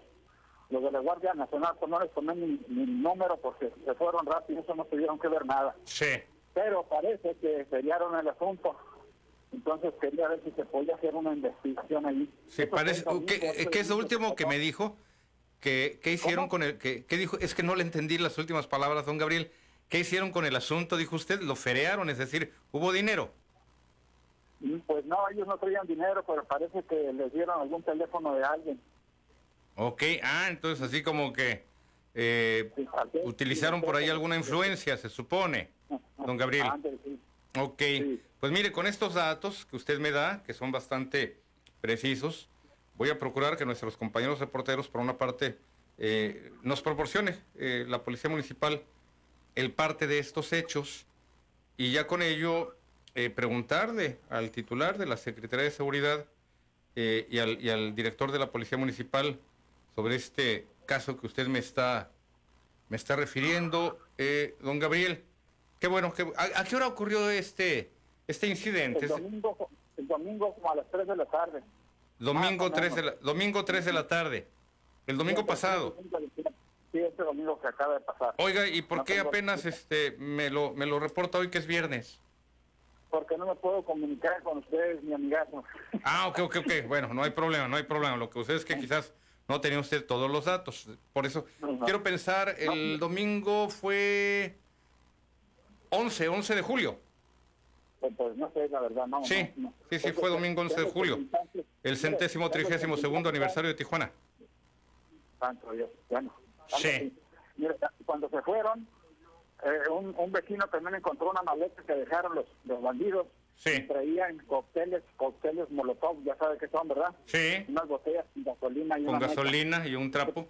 los de la Guardia Nacional, pues no les tomé ni, número porque se fueron rápido, eso no tuvieron que ver nada. Sí. Pero parece que seriaron el asunto. Entonces quería ver si se podía hacer una investigación ahí. Parece, ¿qué, ¿qué es lo último que me dijo? ¿Qué, qué hicieron con el, qué dijo? Es que no le entendí las últimas palabras, don Gabriel. ¿Qué hicieron con el asunto? Dijo usted, lo ferearon, es decir, hubo dinero. Pues no, ellos no traían dinero, pero parece que les dieron algún teléfono de alguien. Ok, ah, entonces así como que eh, utilizaron por ahí alguna influencia, se supone, don Gabriel. Ok, pues mire, con estos datos que usted me da, que son bastante precisos, voy a procurar que nuestros compañeros reporteros, por una parte, eh, nos proporcione eh, la Policía Municipal el parte de estos hechos y ya con ello eh, preguntarle al titular de la Secretaría de Seguridad eh, y, al, y, al, director de la Policía Municipal sobre este caso que usted me está, me está refiriendo, eh, don Gabriel. Qué bueno, que, ¿a, qué hora ocurrió este, este incidente? El domingo, el domingo como a las 3 de la tarde. Domingo o 3 de la, domingo 3 de la tarde. El domingo Sí, pasado. Sí, este domingo que acaba de pasar. Oiga, ¿y por No qué apenas este me lo me lo reporta hoy que es viernes? Porque no me puedo comunicar con ustedes, mi amigazo. Ah, ok, ok, ok. Bueno, no hay problema, no hay problema. Lo que sucede es que quizás no tenía usted todos los datos. Por eso quiero pensar, el domingo fue 11, 11 de julio. Pues, pues, no sé, la verdad, no. Sí, no, no. sí, sí, fue domingo 11 de julio. El centésimo trigésimo segundo aniversario de Tijuana. Santo Dios, bueno. Sí. cuando se fueron, eh, un, un vecino también encontró una maleta que dejaron los, los bandidos. Sí. Y traían cócteles, cócteles Molotov, ya sabe qué son, ¿verdad? Sí, Unas botellas con gasolina y con una gasolina y un trapo.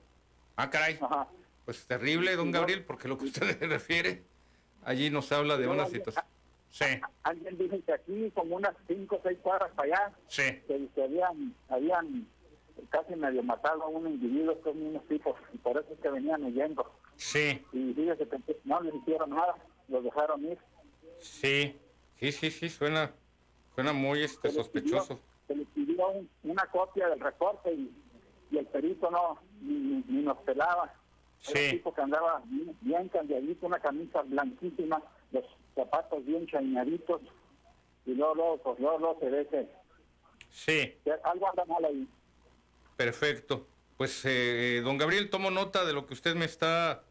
Ah, caray. Ajá. Pues terrible, don Gabriel, porque lo que usted se refiere, allí nos habla de una situación. Sí, Alguien dice que aquí, como unas cinco o seis cuadras para allá, sí, que, que habían, habían casi medio matado a un individuo con unos tipos, y por eso es que venían huyendo. sí, Y fíjese que no les hicieron nada, los dejaron ir. sí, sí, sí, sí, suena, suena muy este Se les pidió- sospechoso. Se les pidió un- una copia del reporte y, y el perito no, ni- ni nos pelaba. Era Sí. un tipo que andaba bien, bien cambiadito, una camisa blanquísima, los zapatos bien chañaditos, y luego, luego, pues luego, luego se ve que, Sí, que algo anda mal ahí. perfecto. Pues, eh, don Gabriel, tomo nota de lo que usted me está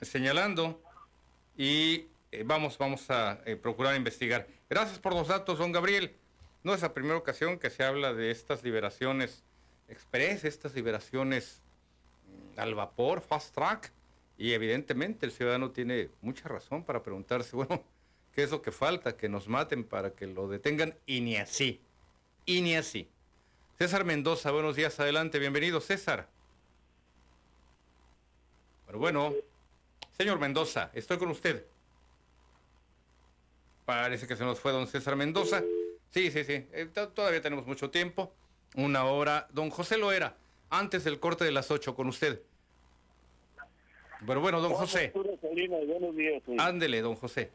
señalando y eh, vamos, vamos a eh, procurar investigar. Gracias por los datos, don Gabriel. No es la primera ocasión que se habla de estas liberaciones express, estas liberaciones al vapor, fast track, y evidentemente el ciudadano tiene mucha razón para preguntarse, bueno, ¿qué es lo que falta? Que nos maten para que lo detengan y ni así, y ni así. César Mendoza, buenos días, adelante, bienvenido César. Pero bueno, señor Mendoza, estoy con usted. Parece que se nos fue don César Mendoza. Sí, sí, sí, eh, to- todavía tenemos mucho tiempo. Una hora. Don José Loera, antes del corte de las 8 con usted. Pero bueno, don José, ándele, don José.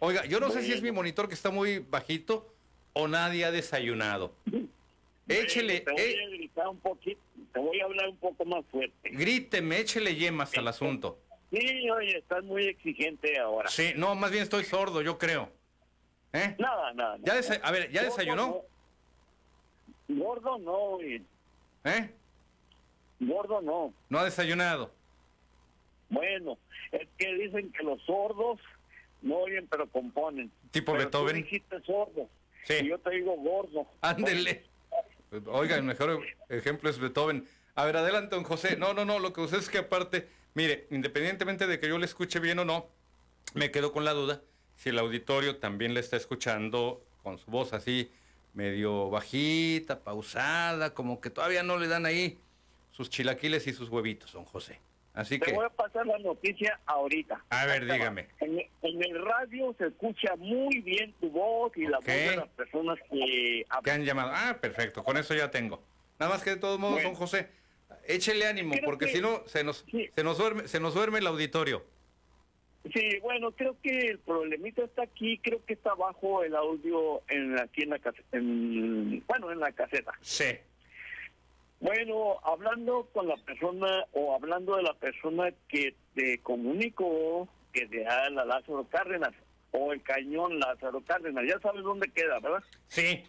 Oiga, yo no sé si es mi monitor que está muy bajito o nadie ha desayunado. Échele, Te voy eh, a gritar un poquito, te voy a hablar un poco más fuerte. gríteme, échele yemas al asunto. Sí, oye, estás muy exigente ahora. Sí, no, más bien estoy sordo, yo creo. ¿Eh? Nada, nada. Ya desa- a ver, ¿ya desayunó? Gordo no, oye. ¿Eh? Gordo no. No ha desayunado. Bueno, es que dicen que los sordos no oyen pero componen. Tipo Pero Beethoven. Tú dijiste sordo. Sí. Y yo te digo gordo. Ándele. Oiga, el mejor ejemplo es Beethoven. A ver, adelante, don José. No, no, no, lo que usted es que aparte, mire, independientemente de que yo le escuche bien o no, me quedo con la duda si el auditorio también le está escuchando con su voz así, medio bajita, pausada, como que todavía no le dan ahí sus chilaquiles y sus huevitos, don José. Así Te que, voy a pasar la noticia ahorita. a ver, te dígame. En, en el radio se escucha muy bien tu voz y la voz de las personas que que han llamado. Ah, perfecto, con eso ya tengo. Nada más que de todos modos, Bueno. don José, échele ánimo, Creo porque que- si no, se nos, Sí. se, nos duerme, se nos duerme el auditorio. Sí, bueno, creo que el problemita está aquí, creo que está bajo el audio en aquí en la caseta, bueno, en la caseta. Sí. Bueno, hablando con la persona o hablando de la persona que te comunicó que te da la Lázaro Cárdenas o el cañón Lázaro Cárdenas, ya sabes dónde queda, ¿verdad? Sí,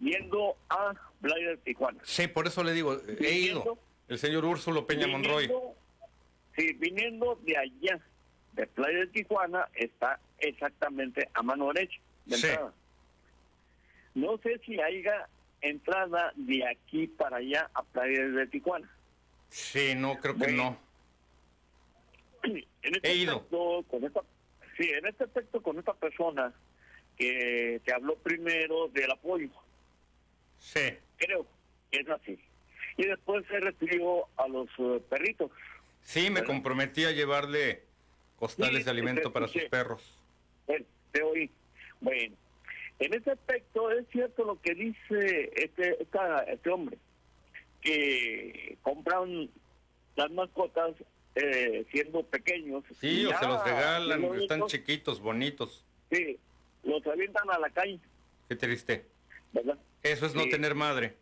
Yendo a Playa de Tijuana. sí, por eso le digo, he ido. El señor Úrsulo Peña Monroy. Sí, viniendo de allá, de Playa de Tijuana, está exactamente a mano derecha. De Sí. entrada. No sé si haya entrada de aquí para allá a Playa de Tijuana. Sí, no, creo que Bueno. no. En este He ido. aspecto, con esta, sí, en este aspecto con esta persona que te habló primero del apoyo, Sí, creo que es así. Y después se refirió a los eh, perritos. sí, me comprometí a llevarle costales Sí, de alimento te para sus perros. Bueno, te oí. Bueno, en ese aspecto es cierto lo que dice este, esta- este hombre, que compran las mascotas eh, siendo pequeños. Sí, o ya se los regalan, están chiquitos, bonitos. Sí, los avientan a la calle. Qué triste. ¿verdad? Eso es no tener madre.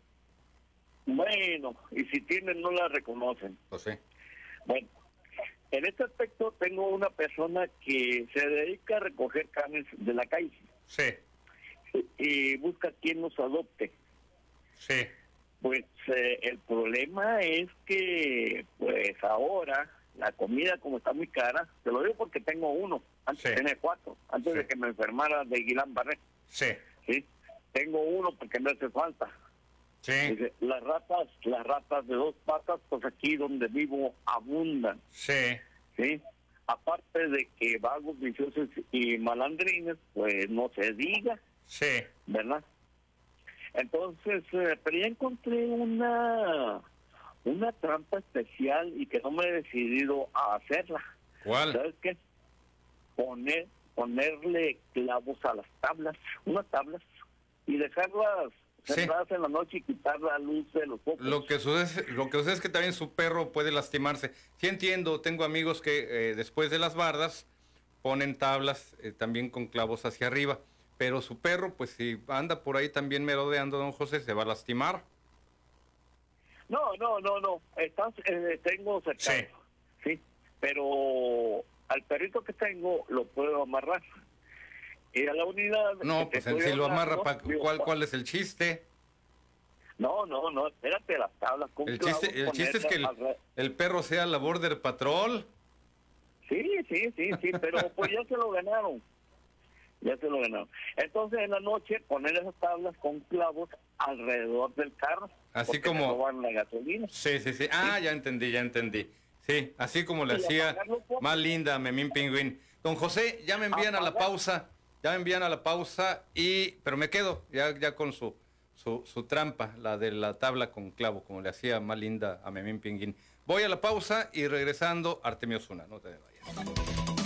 Bueno, y si tienen no la reconocen. Pues sí. Bueno, en este aspecto tengo una persona que se dedica a recoger canes de la calle Sí, y busca quien los adopte. sí. Pues eh, el problema es que, pues ahora, la comida como está muy cara, te lo digo porque tengo uno, antes Sí. tenía cuatro, antes Sí. de que me enfermara de Guilán Barré, Sí, ¿sí? Tengo uno porque me hace falta. Sí, las ratas, las ratas de dos patas, pues aquí donde vivo abundan, sí, ¿sí? Aparte de que vagos, viciosos y malandrines, pues no se diga, sí. ¿verdad? Entonces, eh, pero ya encontré una una trampa especial y que no me he decidido a hacerla. ¿Cuál? ¿Sabes qué? Poner, ponerle clavos a las tablas, unas tablas, y dejarlas Sí. cerradas en la noche y quitar la luz de los focos. Lo que sucede, lo que sucede es que también su perro puede lastimarse. Sí entiendo, tengo amigos que eh, después de las bardas ponen tablas eh, también con clavos hacia arriba, pero su perro, pues si anda por ahí también merodeando, don José, se va a lastimar. No, no, no, no. Estás, eh, tengo cercano. Sí. Pero al perrito que tengo lo puedo amarrar. Y a la unidad. No, pues estoy si lo amarra, pa- digo, ¿cuál, ¿cuál es el chiste? No, no, no. Espérate las tablas con El clavos, chiste, el chiste es que el, perro sea la border patrol. Sí, sí, sí, sí, pero pues ya se lo ganaron. Ya se lo ganaron. Entonces en la noche poner esas tablas con clavos alrededor del carro. Así como- roban la gasolina. Sí, sí, sí. Ah, ya entendí, ya entendí. Sí, así como le hacía más linda a Memín Pingüín. Don José, ya me envían a la pausa, ya me envían a la pausa y, pero me quedo ya, ya con su, su, trampa, la de la tabla con clavo, como le hacía más linda a Memín Pingüín. Voy a la pausa y regresando, Artemio Osuna, no te vayas.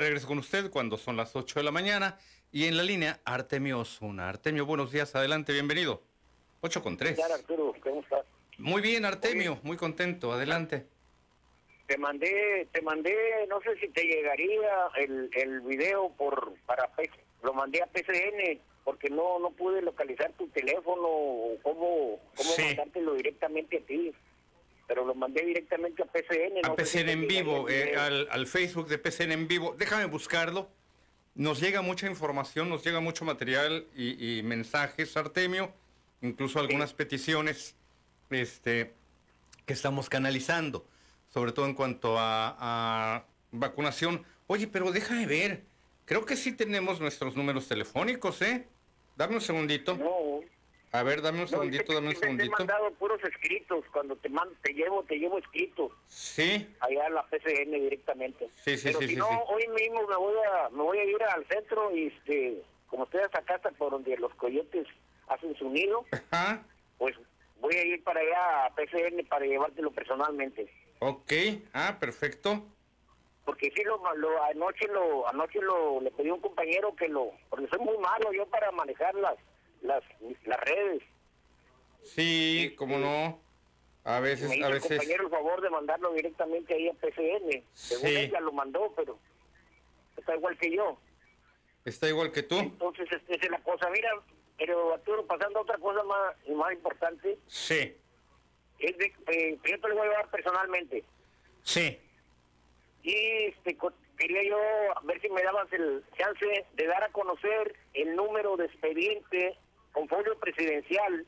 Regreso con usted cuando son las 8 de la mañana. Y en la línea, Artemio Osuna. Artemio, buenos días, adelante, bienvenido. 8 con 3. Arturo, ¿cómo estás? Muy bien, Artemio, muy contento, adelante. Te mandé, te mandé, no sé si te llegaría el, el video por para lo mandé a PCN porque no no pude localizar tu teléfono o cómo, cómo mandártelo directamente a ti pero lo mandé directamente a PCN. a PCN en vivo, eh, al, al, Facebook de PCN en vivo. Déjame buscarlo. Nos llega mucha información, nos llega mucho material y, mensajes, Artemio, incluso algunas peticiones este, que estamos canalizando, sobre todo en cuanto a, a vacunación. Oye, pero déjame ver, creo que sí tenemos nuestros números telefónicos, ¿eh? Dame un segundito. No, a ver, dame un segundito, dame un segundito. Te he mandado puros escritos. Cuando te mando, te llevo, te llevo escritos. Sí. Allá en la PCN directamente. Sí, sí, Pero sí. Si sí, no, hoy mismo me voy a, me voy a ir al centro y este, como estoy hasta casa por donde los coyotes hacen su nido, Ajá. pues voy a ir para allá a PCN para llevártelo personalmente. Ok, ah, perfecto. Porque sí, lo, lo, anoche lo anoche lo le pedí a un compañero que lo, porque soy muy malo yo para manejarlas las, las redes. Sí, como no. A veces, me hizo a veces. El compañero el favor de mandarlo directamente ahí a PCN. Según Sí. ella lo mandó, pero está igual que yo. Está igual que tú. Entonces, este, esa es la cosa. Mira, pero Arturo, pasando a otra cosa más, más importante, Sí, es de, eh, yo te lo voy a llevar personalmente. sí. Y este, quería yo ver si me dabas el chance de dar a conocer el número de expediente con folio presidencial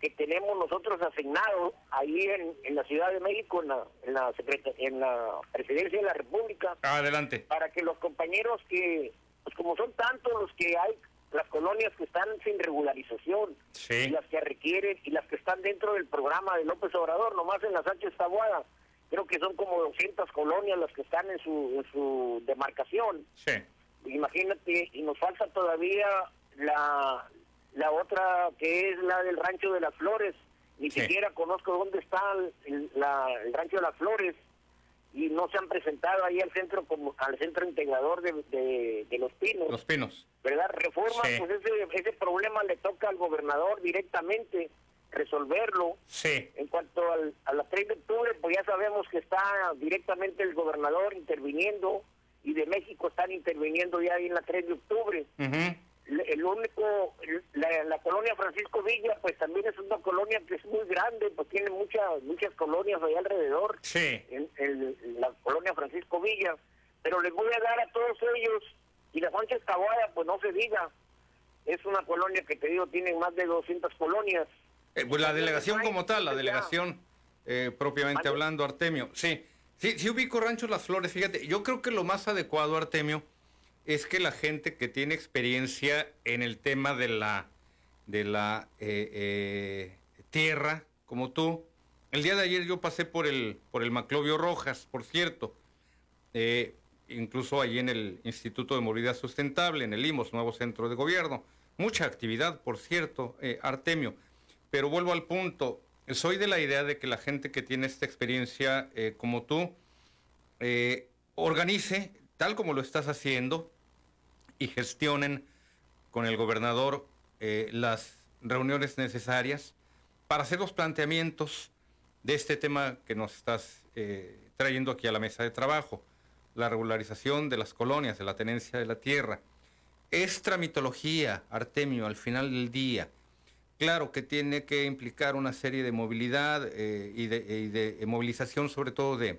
que tenemos nosotros asignado ahí en, en la Ciudad de México, en la, en, la en la Presidencia de la República, Adelante. para que los compañeros que, pues como son tantos los que hay, las colonias que están sin regularización, y las que requieren y las que están dentro del programa de López Obrador, nomás en la Sánchez Tabuada. Creo que son como 200 colonias las que están en su, en su demarcación. Sí. Imagínate, y nos falta todavía la, la otra que es la del Rancho de las Flores. Ni Sí. siquiera conozco dónde está el, la- el Rancho de las Flores y no se han presentado ahí al centro como al centro integrador de, de, de Los Pinos. Los pinos. ¿verdad? Reforma, Sí. pues ese, ese problema le toca al gobernador directamente resolverlo. Sí. En cuanto al, a la 3 de octubre, pues ya sabemos que está directamente el gobernador interviniendo y de México están interviniendo ya ahí en la 3 de octubre. Le- El único, la, la colonia Francisco Villa, pues también es una colonia que es muy grande, pues tiene muchas muchas colonias ahí alrededor Sí. en, en la colonia Francisco Villa, pero les voy a dar a todos ellos, y la Sánchez Taboada, pues no se diga, es una colonia que te digo, tiene más de 200 colonias. Eh, pues la delegación como tal, la delegación eh, propiamente hablando, Artemio. Sí, sí, sí ubico Rancho Las Flores. Fíjate, yo creo que lo más adecuado, Artemio, es que la gente que tiene experiencia en el tema de la, de la eh, eh, tierra, como tú, el día de ayer yo pasé por el, por el Maclovio Rojas, por cierto, eh, incluso allí en el Instituto de Movilidad Sustentable, en el IMOS, nuevo centro de gobierno. Mucha actividad, por cierto, Artemio. Pero vuelvo al punto, soy de la idea de que la gente que tiene esta experiencia como tú, organice, tal como lo estás haciendo, y gestionen con el gobernador eh, las reuniones necesarias para hacer los planteamientos de este tema que nos estás eh, trayendo aquí a la mesa de trabajo, la regularización de las colonias, de la tenencia de la tierra. Es tramitología, Artemio, al final del día. Claro que tiene que implicar una serie de movilidad eh, y, de, movilización, sobre todo de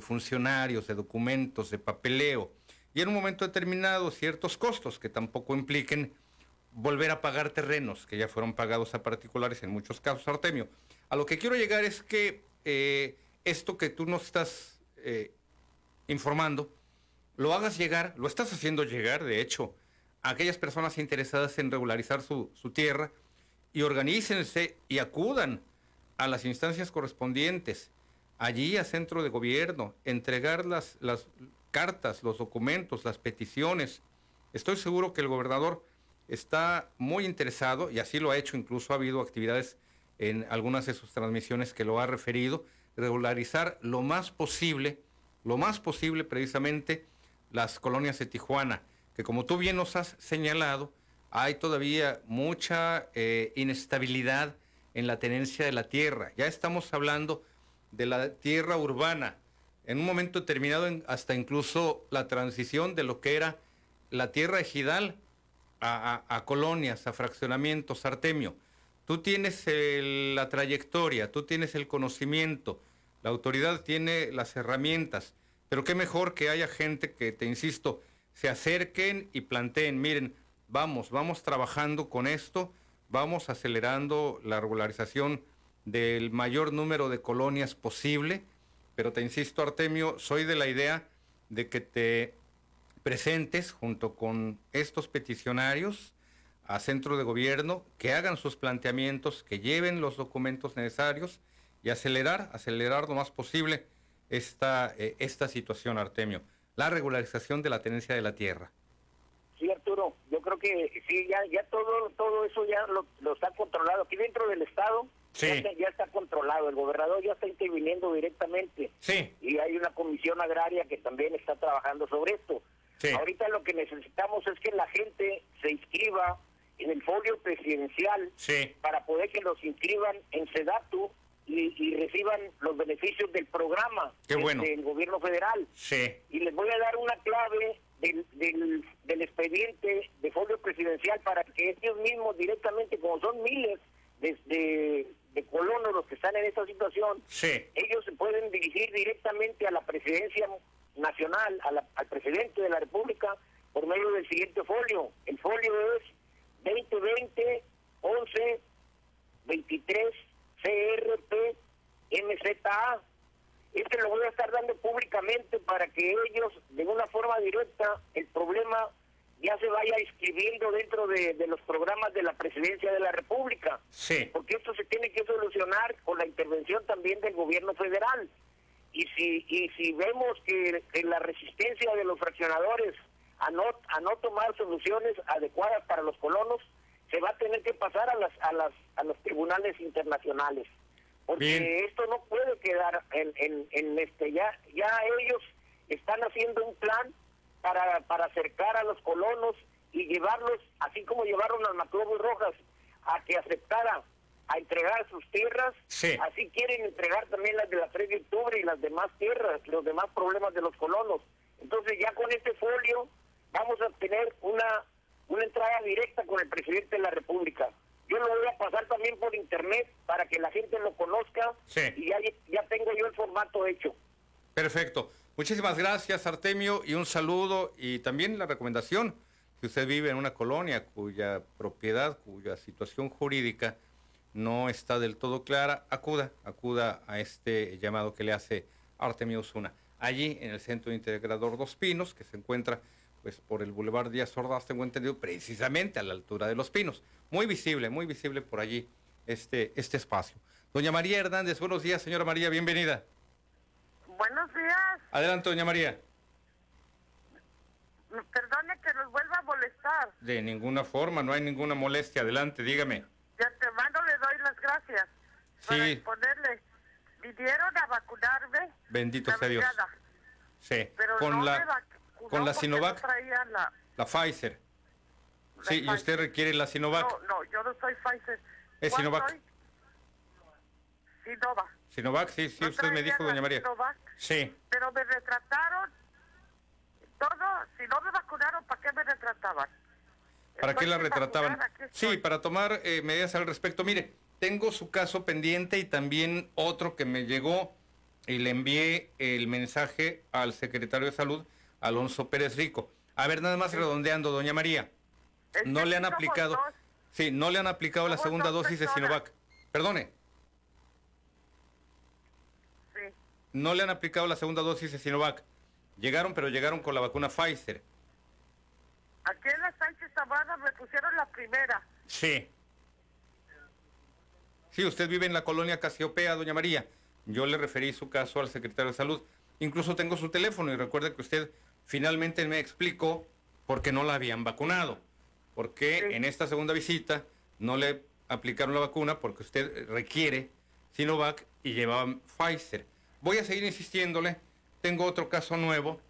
funcionarios, de documentos, de papeleo, y en un momento determinado ciertos costos que tampoco impliquen volver a pagar terrenos que ya fueron pagados a particulares en muchos casos, Artemio. A lo que quiero llegar es que eh, esto que tú nos estás eh, informando, lo hagas llegar, lo estás haciendo llegar, de hecho, a aquellas personas interesadas en regularizar su, su tierra y organícense y acudan a las instancias correspondientes, allí a centro de gobierno, entregar las, las cartas, los documentos, las peticiones. Estoy seguro que el gobernador está muy interesado, y así lo ha hecho, incluso ha habido actividades en algunas de sus transmisiones que lo ha referido, regularizar lo más posible, lo más posible precisamente las colonias de Tijuana, que como tú bien nos has señalado, hay todavía mucha eh, inestabilidad en la tenencia de la tierra. Ya estamos hablando de la tierra urbana. En un momento determinado, hasta incluso la transición de lo que era la tierra ejidal a, colonias, a fraccionamientos, Artemio. Tú tienes la trayectoria, tú tienes el conocimiento, la autoridad tiene las herramientas, pero qué mejor que haya gente que, te insisto, se acerquen y planteen, miren, vamos, vamos trabajando con esto, vamos acelerando la regularización del mayor número de colonias posible, pero te insisto, Artemio, soy de la idea de que te presentes junto con estos peticionarios a centro de gobierno, que hagan sus planteamientos, que lleven los documentos necesarios y acelerar, acelerar lo más posible esta, eh, esta situación, Artemio, la regularización de la tenencia de la tierra. Sí, Arturo, yo creo que sí, ya, ya todo, todo eso ya lo, lo está controlado. Aquí dentro del Estado ya, está, controlado, el gobernador ya está interviniendo directamente. Sí. Y hay una comisión agraria que también está trabajando sobre esto. Ahorita lo que necesitamos es que la gente se inscriba en el folio presidencial para poder que los inscriban en SEDATU y, reciban los beneficios del programa del gobierno federal. Sí. Y les voy a dar una clave del, del, expediente de folio presidencial para que ellos mismos directamente, como son miles de, de, colonos los que están en esta situación, ellos se pueden dirigir directamente a la presidencia nacional, al presidente de la República, por medio del siguiente folio. El folio es 2020 11 23 CRP MZA. Este lo voy a estar dando públicamente para que ellos, de una forma directa, el problema ya se vaya escribiendo dentro de, los programas de la presidencia de la República. Sí. Porque esto se tiene que solucionar con la intervención también del gobierno federal. Y si, y si vemos que, la resistencia de los fraccionadores a no, a no tomar soluciones adecuadas para los colonos, se va a tener que pasar a las a las a los tribunales internacionales porque esto no puede quedar en, en, en, este ya ya ellos están haciendo un plan para para acercar a los colonos y llevarlos así como llevaron a Maclobos Rojas a que aceptara a entregar sus tierras así quieren entregar también las de la 3 de octubre y las demás tierras los demás problemas de los colonos entonces ya con este folio vamos a tener una una entrada directa con el presidente de la República. Yo lo voy a pasar también por internet para que la gente lo conozca y ya, ya tengo yo el formato hecho. Perfecto. Muchísimas gracias, Artemio, y un saludo y también la recomendación. Si usted vive en una colonia cuya propiedad, cuya situación jurídica no está del todo clara, acuda, acuda a este llamado que le hace Artemio Osuna. Allí, en el Centro Integrador Dos Pinos, que se encuentra pues por el Boulevard Díaz Ordaz, tengo entendido, precisamente a la altura de Los Pinos. Muy visible, muy visible por allí este, este espacio. Doña María Hernández, buenos días, señora María, bienvenida. Buenos días. Adelante, doña María. Perdone que nos vuelva a molestar. De ninguna forma, no hay ninguna molestia. Adelante, dígame. De antemano le doy las gracias. Sí. ponerle, vinieron a vacunarme. Bendito sea Dios. Sí. Pero con no la con la Sinovac. la... Pfizer. sí, y usted requiere la Sinovac. No, no, yo no soy Pfizer. ¿Es Sinovac? Soy? Sinovac. Sinovac, sí, sí, usted me dijo, doña María. Sinovac, sí. Pero me retrataron todo. Si no me vacunaron, ¿para qué me retrataban? ¿Para qué la retrataban? Sí, para tomar eh, medidas al respecto. Mire, tengo su caso pendiente y también otro que me llegó y le envié el mensaje al secretario de Salud Alonso Pérez Rico. A ver, nada más redondeando, doña María. No le han aplicado, sí, no le han aplicado la segunda dosis de Sinovac. Perdone. Sí. No le han aplicado la segunda dosis de Sinovac. Llegaron, pero llegaron con la vacuna Pfizer. Aquí en la Sánchez Zambrana me pusieron la primera. Sí. Sí, usted vive en la colonia Casiopea, doña María. Yo le referí su caso al secretario de Salud. Incluso tengo su teléfono y recuerde que usted finalmente me explicó por qué no la habían vacunado. Porque en esta segunda visita no le aplicaron la vacuna porque usted requiere Sinovac y llevaba Pfizer. Voy a seguir insistiéndole. Tengo otro caso nuevo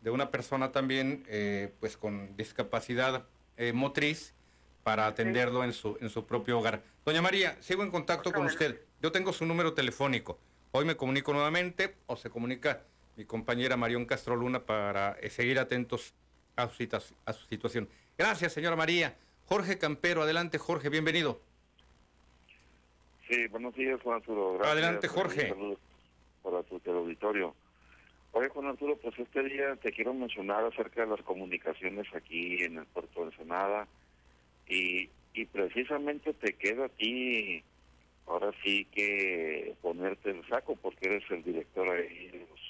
de una persona también eh, pues con discapacidad eh, motriz para atenderlo en su, en su propio hogar. Doña María, sigo en contacto con usted. Yo tengo su número telefónico. Hoy me comunico nuevamente o se comunica mi compañera Marión Castro Luna para eh, seguir atentos a su, a su situación. Gracias, señora María. Jorge Campero, adelante Jorge, bienvenido. Sí, buenos días, Juan Arturo. Adelante, Jorge. Saludos para tu auditorio. Oye, Juan Arturo, pues este día te quiero mencionar acerca de las comunicaciones aquí en el puerto de Ensenada y, y precisamente te queda a ti ahora sí que ponerte el saco porque eres el director de los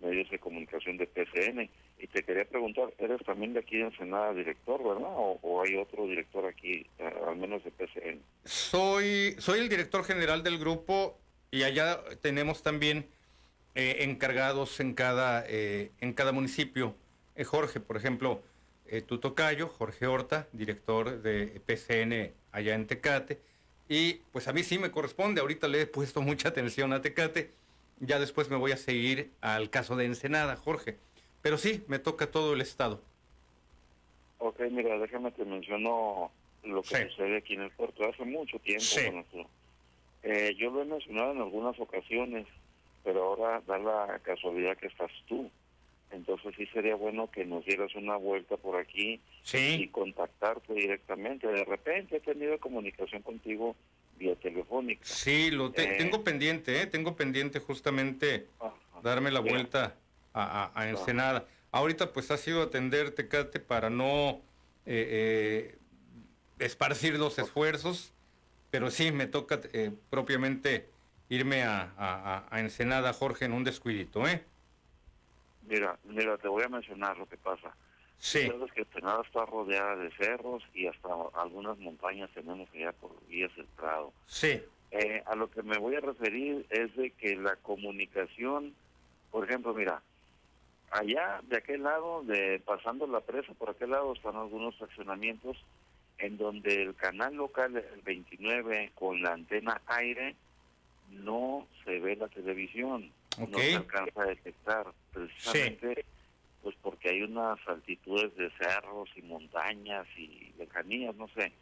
medios de comunicación de PCN. Y te quería preguntar, ¿eres también de aquí de Ensenada director, verdad? ¿O, hay otro director aquí, eh, al menos de PCN? Soy, soy el director general del grupo y allá tenemos también eh, encargados en cada, eh, en cada municipio. Jorge, por ejemplo, tu tocayo, Jorge Horta, director de PCN allá en Tecate. Y pues a mí sí me corresponde, ahorita le he puesto mucha atención a Tecate ya después me voy a seguir al caso de Ensenada, Jorge. Pero sí, me toca todo el estado. Ok, mira, déjame te menciono lo que sucede aquí en el puerto hace mucho tiempo. Eh, yo lo he mencionado en algunas ocasiones, pero ahora da la casualidad que estás tú. Entonces sí sería bueno que nos dieras una vuelta por aquí y contactarte directamente. De repente he tenido comunicación contigo vía telefónica. Sí, lo eh, tengo pendiente, ¿eh? tengo pendiente justamente darme la vuelta a, a, Ensenada. Ahorita pues ha sido atenderte, Cate, para no eh, eh, esparcir los esfuerzos, pero sí me toca propiamente irme a, a, Ensenada, Jorge, en un descuidito, ¿eh? Mira, mira, te voy a mencionar lo que pasa. Sí. Sabes que Ensenada está rodeada de cerros y hasta algunas montañas tenemos allá por vías del Prado. Sí. Eh, a lo que me voy a referir es de que la comunicación, por ejemplo, mira, allá de aquel lado, de pasando la presa, por aquel lado están algunos fraccionamientos en donde el canal local, el 29, con la antena aire, no se ve la televisión. No se alcanza a detectar. Precisamente pues porque hay unas altitudes de cerros y montañas y lejanías, no sé.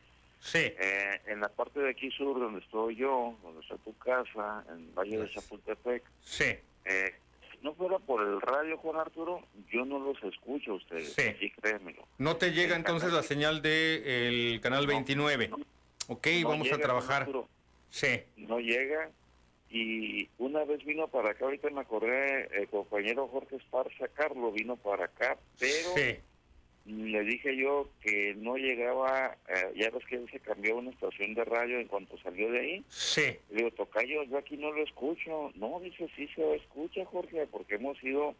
Sí. Eh, en la parte de aquí sur, donde estoy yo, donde está tu casa, en Valle de Chapultepec. Sí. Eh, no fuera por el radio, Juan Arturo, yo no los escucho a ustedes. Sí. sí créemelo. ¿No te llega entonces la señal del el canal 29? ok, vamos a trabajar. Sí. No llega y una vez vino para acá, ahorita me acordé, el compañero Jorge Esparza Carlos vino para acá, pero le dije yo que no llegaba, eh, ya ves que él se cambió a una estación de radio en cuanto salió de ahí. Sí. Le digo, Tocayo, yo aquí no lo escucho. No, dice, sí se escucha, Jorge, porque hemos ido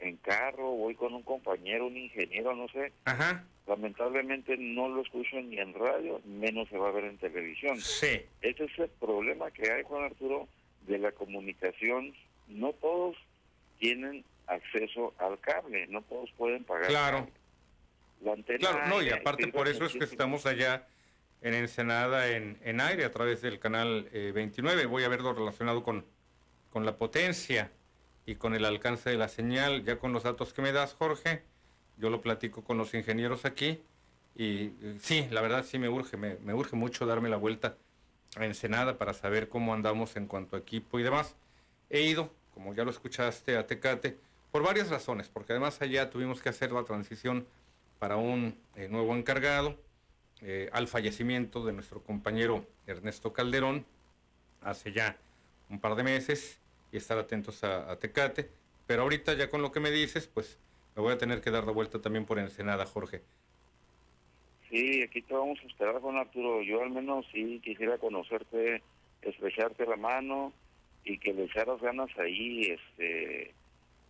en carro, voy con un compañero, un ingeniero, no sé. Ajá. Lamentablemente no lo escucho ni en radio, menos se va a ver en televisión. Sí. Ese es el problema que hay, Juan Arturo, de la comunicación, no todos tienen acceso al cable, no todos pueden pagar. Claro. Claro, no, y aparte por eso es que estamos allá en Ensenada en, en aire a través del canal 29. Eh, Voy a verlo relacionado con, con la potencia y con el alcance de la señal, ya con los datos que me das, Jorge. Yo lo platico con los ingenieros aquí y, sí, la verdad sí me urge, me, me urge mucho darme la vuelta Ensenada para saber cómo andamos en cuanto a equipo y demás. He ido, como ya lo escuchaste, a Tecate por varias razones, porque además allá tuvimos que hacer la transición para un eh, nuevo encargado eh, al fallecimiento de nuestro compañero Ernesto Calderón hace ya un par de meses y estar atentos a, a, Tecate. Pero ahorita ya con lo que me dices, pues me voy a tener que dar la vuelta también por Ensenada, Jorge. Sí, aquí te vamos a esperar, Juan Arturo. Yo al menos sí quisiera conocerte, estrecharte la mano y que le echaras ganas ahí, este,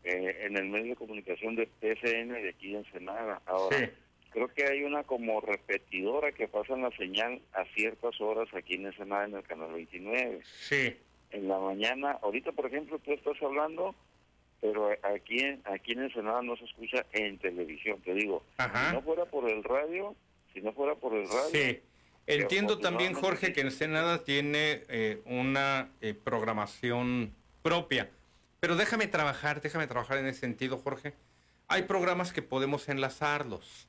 eh, en el medio de comunicación de PSN de aquí en Senada. Ahora, creo que hay una como repetidora que pasa la señal a ciertas horas aquí en Ensenada en el canal 29. Sí. En la mañana, ahorita por ejemplo tú estás hablando, pero aquí, aquí en Ensenada no se escucha en televisión, te digo. Si no fuera por el radio, si no fuera por el radio. Sí. Entiendo también, Jorge, que Ensenada tiene eh, una eh, programación propia. Pero déjame trabajar, déjame trabajar en ese sentido, Jorge. hay programas que podemos enlazarlos,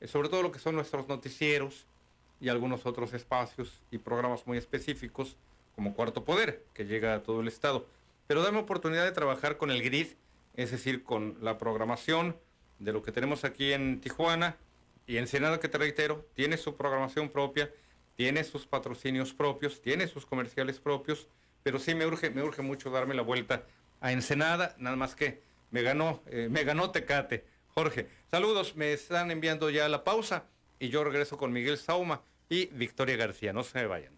eh, sobre todo lo que son nuestros noticieros y algunos otros espacios y programas muy específicos como Cuarto Poder, que llega a todo el estado. Pero dame oportunidad de trabajar con el grid, es decir, con la programación de lo que tenemos aquí en Tijuana y en Senado, que te reitero, tiene su programación propia, tiene sus patrocinios propios, tiene sus comerciales propios, pero sí me urge, me urge mucho darme la vuelta a Ensenada, nada más que me ganó, eh, me ganó Tecate. Jorge, saludos, me están enviando ya la pausa y yo regreso con Miguel Sauma y Victoria García, no se me vayan.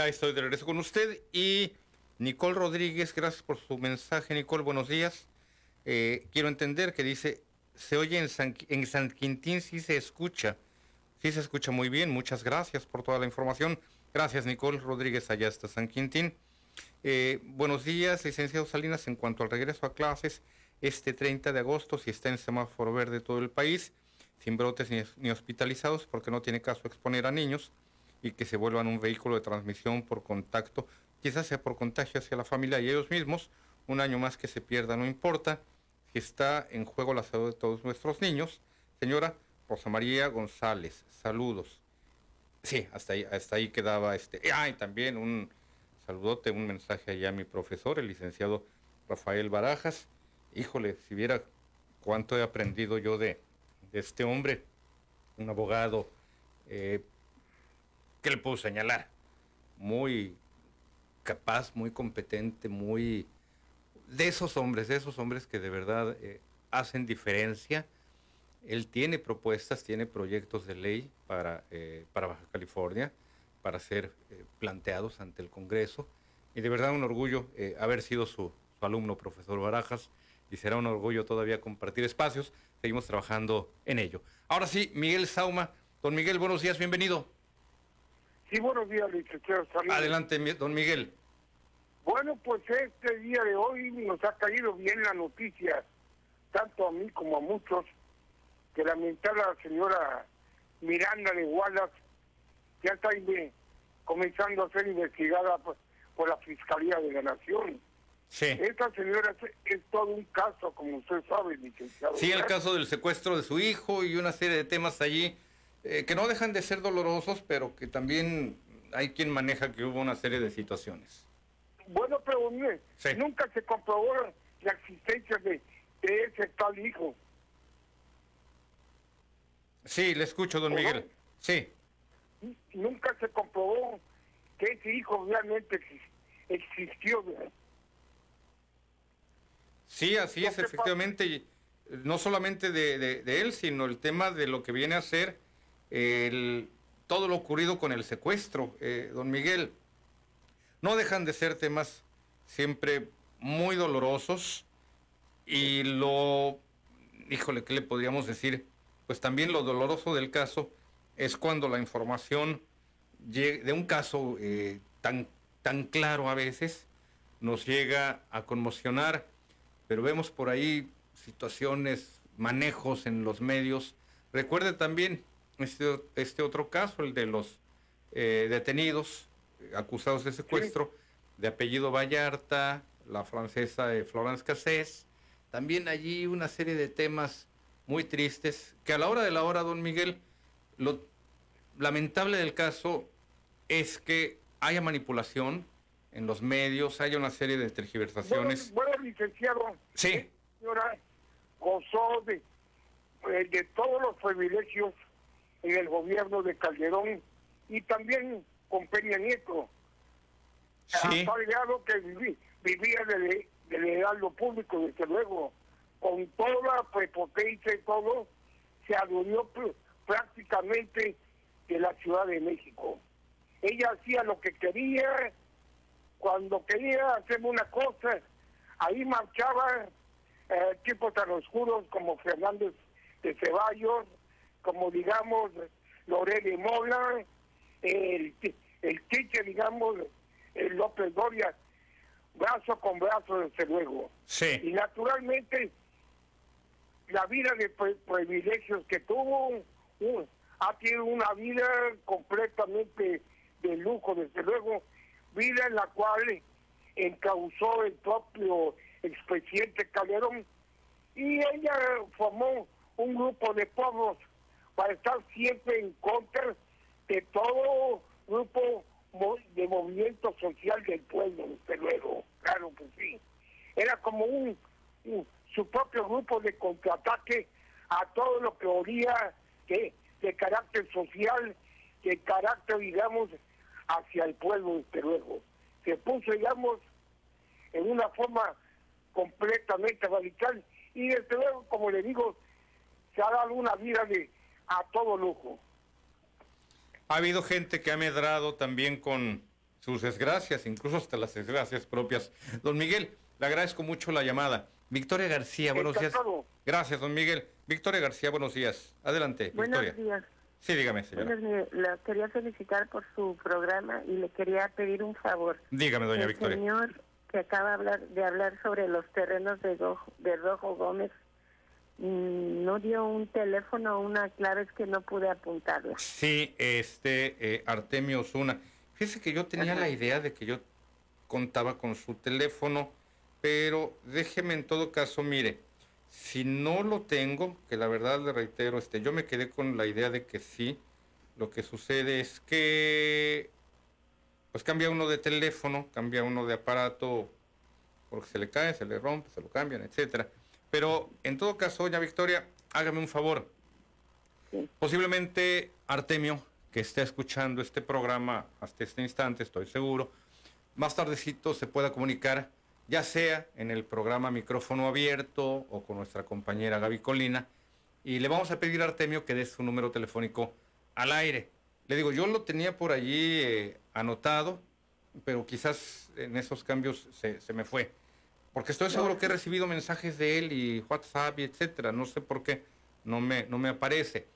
Ya estoy de regreso con usted y Nicole Rodríguez, gracias por su mensaje. Nicole, buenos días. Eh, quiero entender que dice, se oye en San, en San Quintín, sí se escucha. Sí se escucha muy bien, muchas gracias por toda la información. Gracias, Nicole Rodríguez, allá está San Quintín. Eh, buenos días, licenciado Salinas. En cuanto al regreso a clases, este 30 de agosto, si está en semáforo verde todo el país, sin brotes ni, ni hospitalizados, porque no tiene caso exponer a niños y que se vuelvan un vehículo de transmisión por contacto, quizás sea por contagio hacia la familia y ellos mismos, un año más que se pierda, no importa, si está en juego la salud de todos nuestros niños. Señora Rosa María González, saludos. Sí, hasta ahí, hasta ahí quedaba este. Ah, y también un saludote, un mensaje allá a mi profesor, el licenciado Rafael Barajas. Híjole, si viera cuánto he aprendido yo de, de este hombre, un abogado eh, ¿qué le puedo señalar? Muy capaz, muy competente, muy... De esos hombres, de esos hombres que de verdad eh, hacen diferencia Él tiene propuestas, tiene proyectos de ley para, eh, para Baja California, para ser eh, planteados ante el Congreso. Y de verdad un orgullo haber sido su, su alumno, profesor Barajas, y será un orgullo todavía compartir espacios. Seguimos trabajando en ello. Ahora sí, Miguel Sauma. Don Miguel, buenos días, bienvenido. Sí, buenos días, licenciado. Saludos. Adelante, don Miguel. Bueno, pues este día de hoy nos ha caído bien la noticia, tanto a mí como a muchos, que lamentar a la señora Miranda de Wallace ya está comenzando a ser investigada por, por la Fiscalía de la Nación. Sí. Esta señora es, es todo un caso, como usted sabe, licenciado. Sí, el caso del secuestro de su hijo y una serie de temas allí eh, que no dejan de ser dolorosos, pero que también hay quien maneja que hubo una serie de situaciones. Bueno, pero mire, Sí. nunca se comprobó la existencia de, de ese tal hijo. Sí, le escucho, don. Miguel. Sí, nunca se comprobó que ese hijo realmente exis- existió. ¿verdad? sí, así es, efectivamente. No solamente de, de- de él, sino el tema de lo que viene a ser el, todo lo ocurrido con el secuestro, eh, don Miguel. No dejan de ser temas siempre muy dolorosos y lo, híjole, ¿qué le podríamos decir? Pues también lo doloroso del caso es cuando la información de un caso eh, tan, tan claro a veces nos llega a conmocionar, pero vemos por ahí situaciones, manejos en los medios. Recuerde también este, este otro caso, el de los eh, detenidos eh, acusados de secuestro, de apellido Vallarta, la francesa eh, Florence Cassés. También allí una serie de temas muy tristes, que a la hora de la hora, don Miguel, lo lamentable del caso es que haya manipulación en los medios, haya una serie de tergiversaciones. Bueno, bueno, licenciado, Sí, señora gozó de, eh, de todos los privilegios en el gobierno de Calderón y también con Peña Nieto. Sí. Que viví- vivía del del heraldo público, desde luego, con toda la prepotencia y todo, se adurió pr- prácticamente de la Ciudad de México. Ella hacía lo que quería, cuando quería hacer una cosa, ahí marchaba eh, tipos tan oscuros como Fernández de Ceballos, como digamos Loré de Mola, el, el Chiche, digamos, el López Doria, brazo con brazo, desde luego. sí. Y naturalmente, la vida de pri- privilegios que tuvo, uh, ha tenido una vida completamente de lujo, desde luego, vida en la cual encausó el propio expresidente Calderón y ella formó un grupo de pueblos para estar siempre en contra de todo grupo de movimiento social del pueblo, desde luego, claro que sí. Era como un, su propio grupo de contraataque a todo lo que oría que de carácter social, de carácter, digamos, hacia el pueblo, desde luego. Se puso, digamos, en una forma completamente radical y desde luego, como le digo, se ha dado una vida de a todo lujo. Ha habido gente que ha medrado también con sus desgracias, incluso hasta las desgracias propias. Don Miguel, le agradezco mucho la llamada. Victoria García, buenos días. Gracias, don Miguel. Victoria García, buenos días. Adelante, Buenos Victoria. días. Sí, dígame, señora. Buenos días. La quería felicitar por su programa y le quería pedir un favor. Dígame, doña El Victoria. señor que acaba de hablar, de hablar sobre los terrenos de, Rojo, de Rojo Gómez no dio un teléfono, una clave es que no pude apuntarla. Sí, este, eh, Artemio Osuna. Fíjese que yo tenía la idea de que yo contaba con su teléfono, pero déjeme en todo caso, mire, si no lo tengo, que la verdad le reitero, este, yo me quedé con la idea de que sí, lo que sucede es que, pues cambia uno de teléfono, cambia uno de aparato, porque se le cae, se le rompe, se lo cambian, etcétera. Pero en todo caso, doña Victoria, hágame un favor. Posiblemente Artemio, que esté escuchando este programa hasta este instante, estoy seguro, más tardecito se pueda comunicar, ya sea en el programa Micrófono Abierto o con nuestra compañera Gaby Colina, y le vamos a pedir a Artemio que dé su número telefónico al aire. Le digo, yo lo tenía por allí eh, anotado, pero quizás en esos cambios se, se me fue. Porque estoy seguro que he recibido mensajes de él y WhatsApp y etcétera. No sé por qué no me, no me aparece.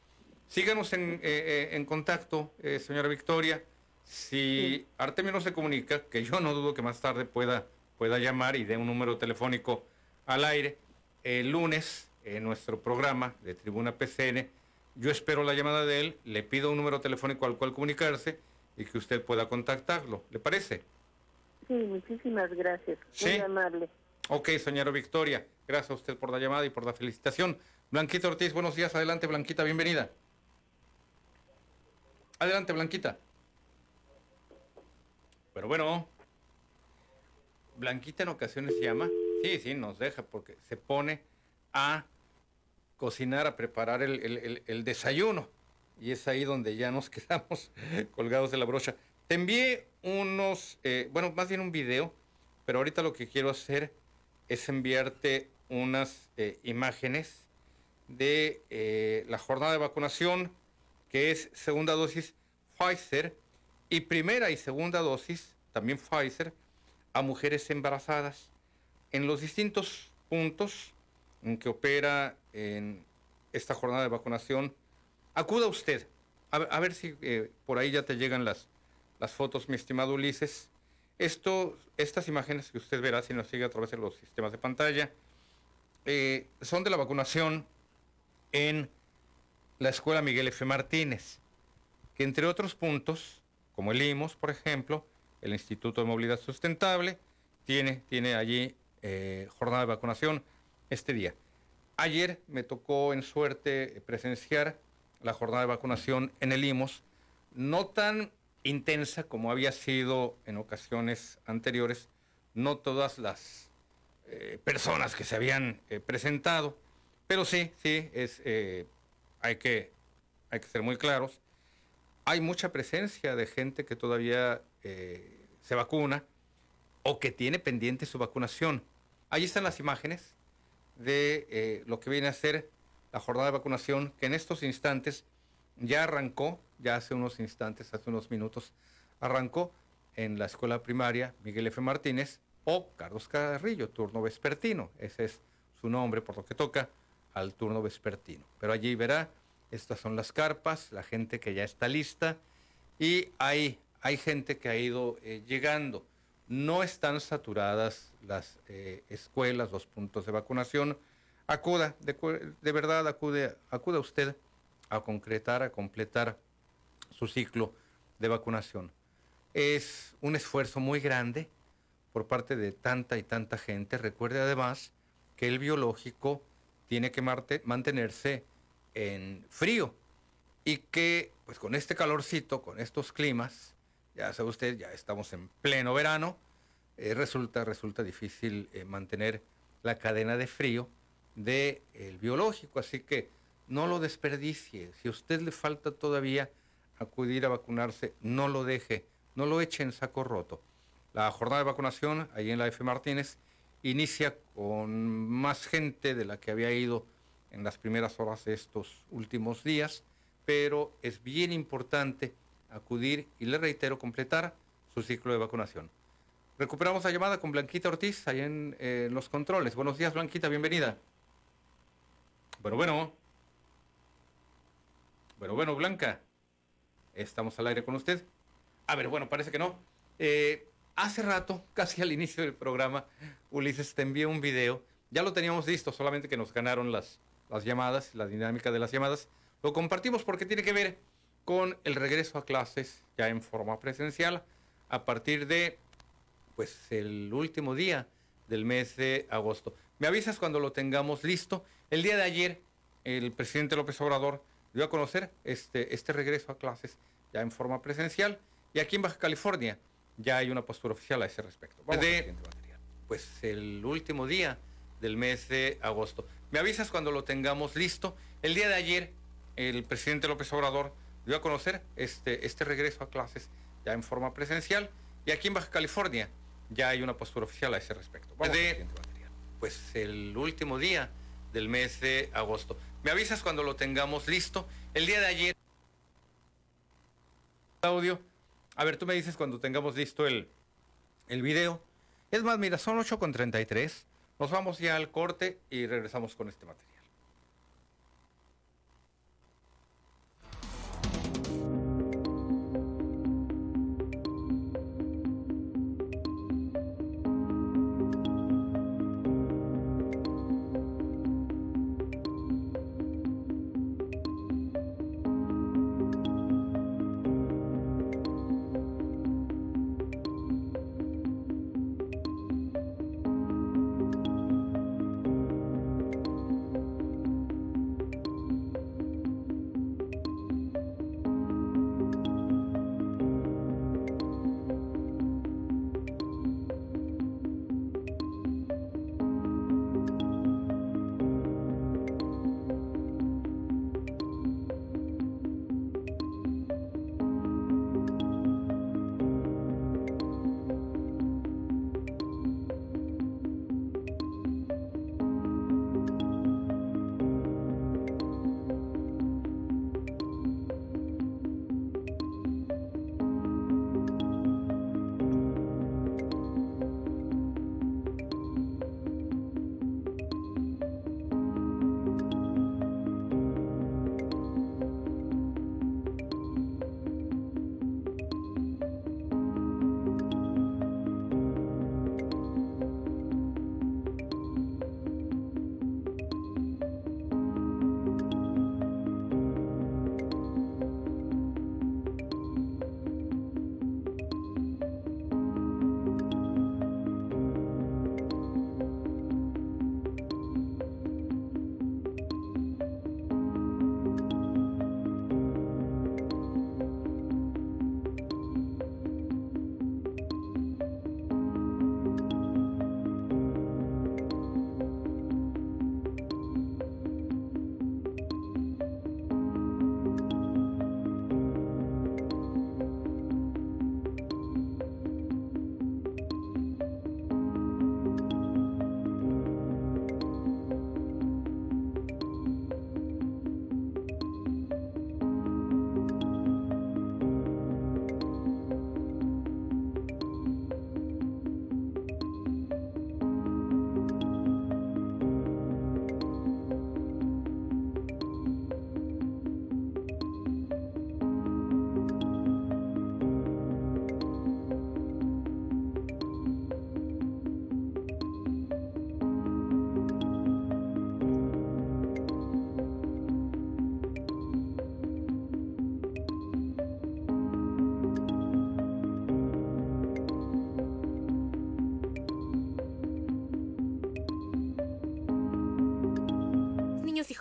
Síganos en, eh, eh, en contacto, eh, señora Victoria. Si Artemio no se comunica, que yo no dudo que más tarde pueda, pueda llamar y dé un número telefónico al aire, el lunes en nuestro programa de Tribuna PCN, yo espero la llamada de él, le pido un número telefónico al cual comunicarse y que usted pueda contactarlo. ¿Le parece? Sí, muchísimas gracias. Muy Sí. amable. Ok, señora Victoria, gracias a usted por la llamada y por la felicitación. Blanquita Ortiz, buenos días, adelante Blanquita, bienvenida. Adelante Blanquita. Pero bueno, Blanquita en ocasiones llama, sí, sí, nos deja porque se pone a cocinar, a preparar el, desayuno. Y es ahí donde ya nos quedamos colgados de la brocha. Te envié unos, eh, bueno, más bien un video, pero ahorita lo que quiero hacer es enviarte unas eh, imágenes de eh, la jornada de vacunación, que es segunda dosis Pfizer y primera y segunda dosis, también Pfizer, a mujeres embarazadas en los distintos puntos en que opera en esta jornada de vacunación. Acuda usted, a, ver- si eh, por ahí ya te llegan las, las fotos, mi estimado Ulises. Esto, estas imágenes que usted verá si nos sigue a través de los sistemas de pantalla, eh, son de la vacunación en la Escuela Miguel F. Martínez, que entre otros puntos, como el IMOS, por ejemplo, el Instituto de Movilidad Sustentable, tiene, tiene allí eh, jornada de vacunación este día. Ayer me tocó en suerte presenciar la jornada de vacunación en el IMOS, no tan intensa como había sido en ocasiones anteriores, no todas las eh, personas que se habían eh, presentado, pero sí, sí, es, eh, hay, que, hay que ser muy claros. Hay mucha presencia de gente que todavía eh, se vacuna o que tiene pendiente su vacunación. Ahí están las imágenes de lo que viene a ser la jornada de vacunación, que en estos instantes ya arrancó, ya hace unos instantes, hace unos minutos, arrancó en la escuela primaria Miguel F. Martínez o Carlos Carrillo, turno vespertino. Ese es su nombre por lo que toca al turno vespertino. Pero allí verá, estas son las carpas, la gente que ya está lista y hay, hay gente que ha ido eh, llegando. No están saturadas las eh, escuelas, los puntos de vacunación. Acuda, de, verdad, acude, acuda usted a concretar, a completar su ciclo de vacunación. Es un esfuerzo muy grande por parte de tanta y tanta gente. Recuerde además que el biológico tiene que mantenerse en frío y que pues con este calorcito, con estos climas, ya sabe usted, ya estamos en pleno verano, eh, resulta, resulta difícil eh, mantener la cadena de frío del biológico, así que no lo desperdicie. Si a usted le falta todavía acudir a vacunarse, no lo deje, no lo eche en saco roto. La jornada de vacunación ahí en la F. Martínez inicia con más gente de la que había ido en las primeras horas de estos últimos días, pero es bien importante acudir y le reitero completar su ciclo de vacunación. Recuperamos la llamada con Blanquita Ortiz ahí en eh, los controles. Buenos días, Blanquita, bienvenida. Bueno, bueno. Bueno, bueno, Blanca. Estamos al aire con usted. A ver, bueno, parece que no. Eh, hace rato, casi al inicio del programa, Ulises te envió un video. Ya lo teníamos listo, solamente que nos ganaron las, las llamadas, la dinámica de las llamadas. Lo compartimos porque tiene que ver con el regreso a clases ya en forma presencial a partir de pues el último día del mes de agosto. Me avisas cuando lo tengamos listo. El día de ayer, el presidente López Obrador dio a conocer este, este regreso a clases ya en forma presencial y aquí en Baja California ya hay una postura oficial a ese respecto. Vamos al material. Pues el último día del mes de agosto. Me avisas cuando lo tengamos listo. El día de ayer, el presidente López Obrador dio a conocer este, este regreso a clases ya en forma presencial y aquí en Baja California ya hay una postura oficial a ese respecto. Vamos al material. Pues el último día del mes de agosto. Me avisas cuando lo tengamos listo. El día de ayer, audio. A ver, tú me dices cuando tengamos listo el, el video. Es más, mira, son 8.33. Nos vamos ya al corte y regresamos con este material.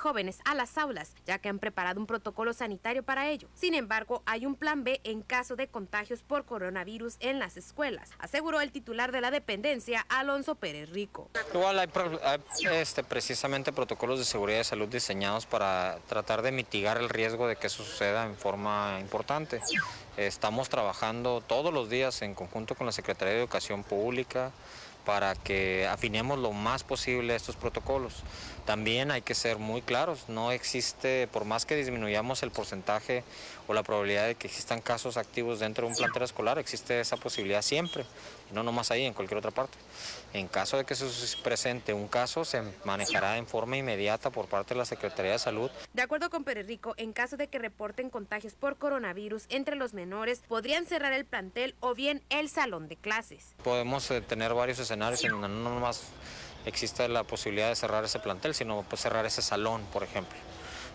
Jóvenes a las aulas, ya que han preparado un protocolo sanitario para ello. Sin embargo, hay un plan B en caso de contagios por coronavirus en las escuelas, aseguró el titular de la dependencia, Alonso Pérez Rico. Igual hay, este, precisamente protocolos de seguridad de salud diseñados para tratar de mitigar el riesgo de que eso suceda en forma importante. Estamos trabajando todos los días en conjunto con la Secretaría de Educación Pública, para que afinemos lo más posible estos protocolos. También hay que ser muy claros, no existe, por más que disminuyamos el porcentaje o la probabilidad de que existan casos activos dentro de un plantel escolar, existe esa posibilidad siempre, no nomás ahí, en cualquier otra parte. En caso de que se presente un caso, se manejará en forma inmediata por parte de la Secretaría de Salud. De acuerdo con Pérez Rico, en caso de que reporten contagios por coronavirus entre los menores, podrían cerrar el plantel o bien el salón de clases. Podemos eh, tener varios escenarios en donde no nomás existe la posibilidad de cerrar ese plantel, sino pues cerrar ese salón, por ejemplo.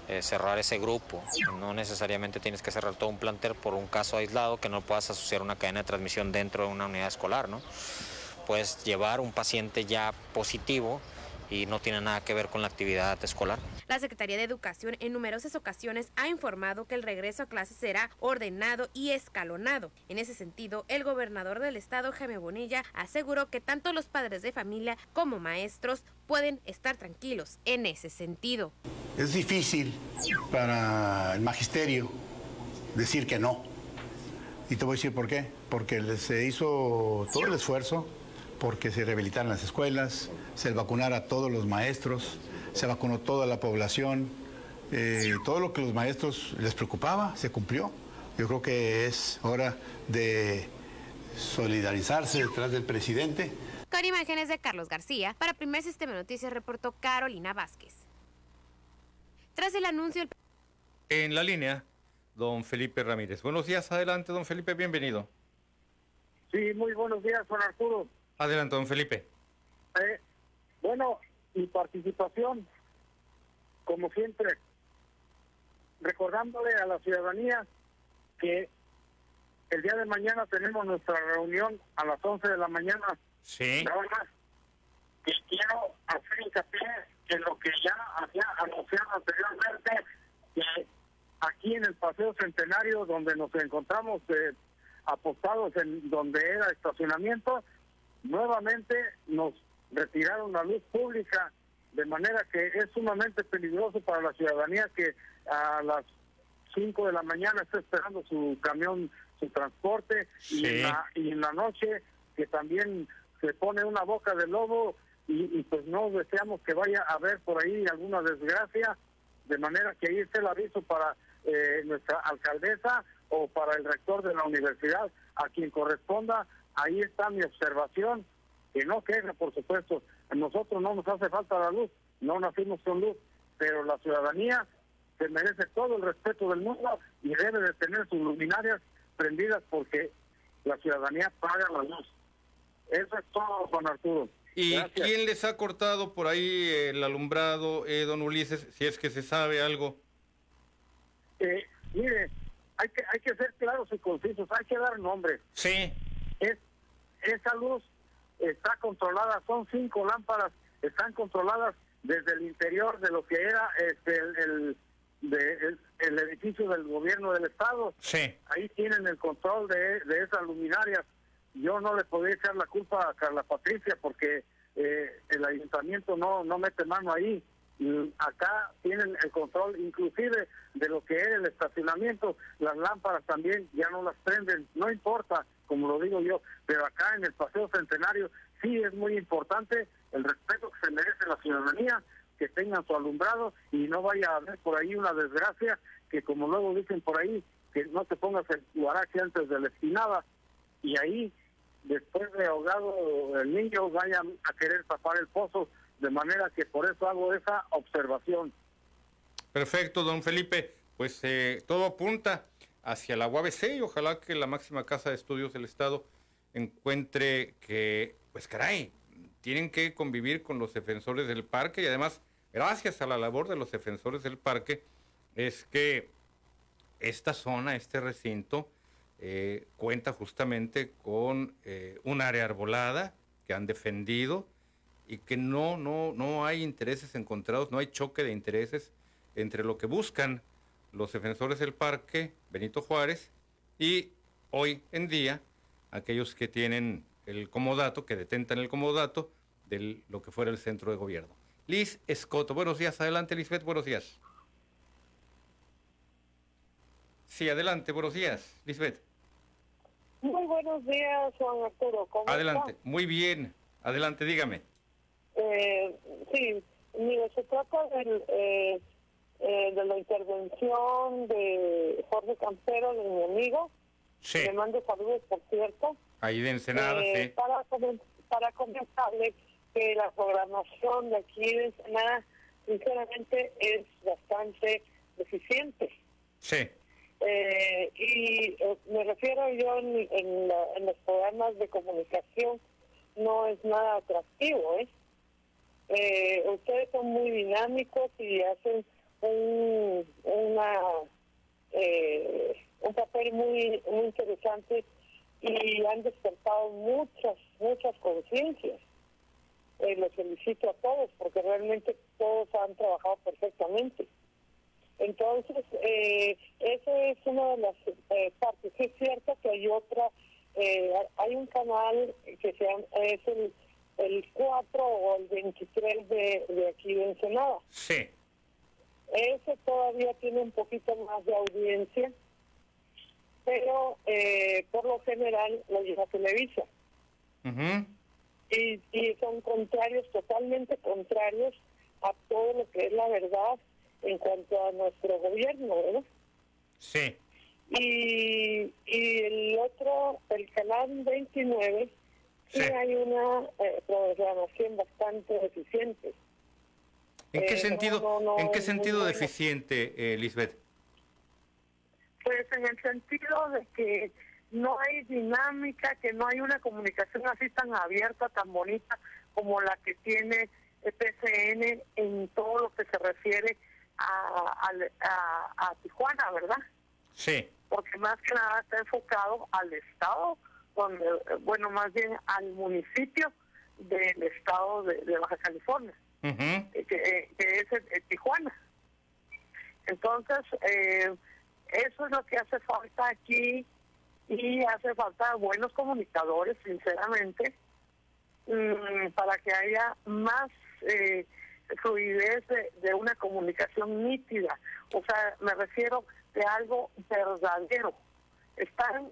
Eh, cerrar ese grupo. No necesariamente tienes que cerrar todo un plantel por un caso aislado que no puedas asociar una cadena de transmisión dentro de una unidad escolar, ¿no? Puedes llevar un paciente ya positivo y no tiene nada que ver con la actividad escolar. La Secretaría de Educación en numerosas ocasiones ha informado que el regreso a clases será ordenado y escalonado. En ese sentido, el gobernador del estado, Jaime Bonilla, aseguró que tanto los padres de familia como maestros pueden estar tranquilos en ese sentido. Es difícil para el magisterio decir que no. Y te voy a decir por qué. Porque se hizo todo el esfuerzo porque se rehabilitaran las escuelas, se vacunara a todos los maestros, se vacunó toda la población, eh, todo lo que los maestros les preocupaba se cumplió. Yo creo que es hora de solidarizarse detrás del presidente. Con imágenes de Carlos García, para Primer Sistema de Noticias reportó Carolina Vázquez. Tras el anuncio... En la línea, don Felipe Ramírez. Buenos días, adelante, don Felipe, bienvenido. Sí, muy buenos días, Juan Arturo. Adelante, don Felipe. Eh, bueno, mi participación, como siempre, recordándole a la ciudadanía que el día de mañana tenemos nuestra reunión a las 11 de la mañana. Sí. Nada más que quiero hacer hincapié en lo que ya había anunciado anteriormente, que aquí en el Paseo Centenario, donde nos encontramos eh, apostados en donde era estacionamiento, nuevamente nos retiraron la luz pública, de manera que es sumamente peligroso para la ciudadanía que a las 5 de la mañana está esperando su camión, su transporte, y, en la, y en la noche que también se pone una boca de lobo y, y pues no deseamos que vaya a haber por ahí alguna desgracia, de manera que ahí esté el aviso para eh, nuestra alcaldesa o para el rector de la universidad, a quien corresponda, ahí está mi observación, que no queja, por supuesto, a nosotros no nos hace falta la luz, no nacimos con luz, pero la ciudadanía se merece todo el respeto del mundo y debe de tener sus luminarias prendidas porque la ciudadanía paga la luz. Eso es todo, Juan Arturo. ¿Y Gracias. quién les ha cortado por ahí el alumbrado, eh, don Ulises, si es que se sabe algo? Eh, mire, hay que, hay que ser claros y concisos, hay que dar nombres. Sí. Es, esa luz está controlada, son cinco lámparas, están controladas desde el interior de lo que era este, el, el, de- el- el edificio del gobierno del estado. Sí. Ahí tienen el control de, de esas luminarias. Yo no le podría echar la culpa a Carla Patricia porque eh, el ayuntamiento no, no mete mano ahí. Y acá tienen el control inclusive de lo que era el estacionamiento. Las lámparas también ya no las prenden. No importa, como lo digo yo, pero acá en el Paseo Centenario sí es muy importante el respeto que se merece la ciudadanía, que tengan su alumbrado y no vaya a haber por ahí una desgracia que como luego dicen por ahí, que no te pongas el guarache antes de la espinada y ahí después de ahogado el niño vayan a querer tapar el pozo, de manera que por eso hago esa observación. Perfecto, don Felipe. Pues eh, todo apunta hacia la UABC y ojalá que la máxima casa de estudios del Estado encuentre que, pues caray, tienen que convivir con los defensores del parque y además, gracias a la labor de los defensores del parque, es que esta zona, este recinto, eh, cuenta justamente con eh, un área arbolada que han defendido y que no, no, no hay intereses encontrados, no hay choque de intereses entre lo que buscan los defensores del parque, Benito Juárez, y hoy en día aquellos que tienen el comodato, que detentan el comodato de lo que fuera el centro de gobierno. Liz Escoto, buenos días, adelante Lisbeth, buenos días. Sí, adelante, buenos días, Lisbeth. Muy buenos días, Juan Arturo. ¿Cómo Adelante, está? muy bien, adelante, dígame. Eh, sí, mire, se trata del, eh, eh, de la intervención de Jorge Campero, de mi amigo. Sí. Le mando saludos, por cierto. Ahí de Ensenada, Eh, sí. para, para comentarle que la programación de aquí de Ensenada, sinceramente, es bastante deficiente. Sí. Eh, y eh, me refiero yo en, en la- en los programas de comunicación, no es nada atractivo, ¿eh? Eh, ustedes son muy dinámicos y hacen un, una, eh, un papel muy, muy interesante y han despertado muchas, muchas conciencias. Eh, los felicito a todos porque realmente todos han trabajado perfectamente. Entonces, eh, esa es una de las eh, partes. Es cierto que hay otra, eh, hay un canal que se llama, es el, el 4 o el 23 de, de aquí de Ensenada. Sí. Ese todavía tiene un poquito más de audiencia, pero eh, por lo general lo lleva Televisa. Ujú. Y, y son contrarios, totalmente contrarios a todo lo que es la verdad en cuanto a nuestro gobierno, ¿verdad? Sí. Y, y el otro, el canal 29, sí, hay una eh, programación bastante deficiente. ¿En qué Eh, sentido, no, no, ¿en qué sentido deficiente, eh, Lisbeth? Pues en el sentido de que no hay dinámica, que no hay una comunicación así tan abierta, tan bonita como la que tiene el PCN en todo lo que se refiere a, al- a, a Tijuana, ¿verdad? Sí. Porque más que nada está enfocado al Estado, donde, eh, bueno, más bien al municipio del Estado de, de Baja California eh, que, eh, que es eh, Tijuana. Entonces, eh, eso es lo que hace falta aquí y hace falta buenos comunicadores, sinceramente, mm, para que haya más eh, fluidez de, de una comunicación nítida. O sea, me refiero de algo verdadero. Están,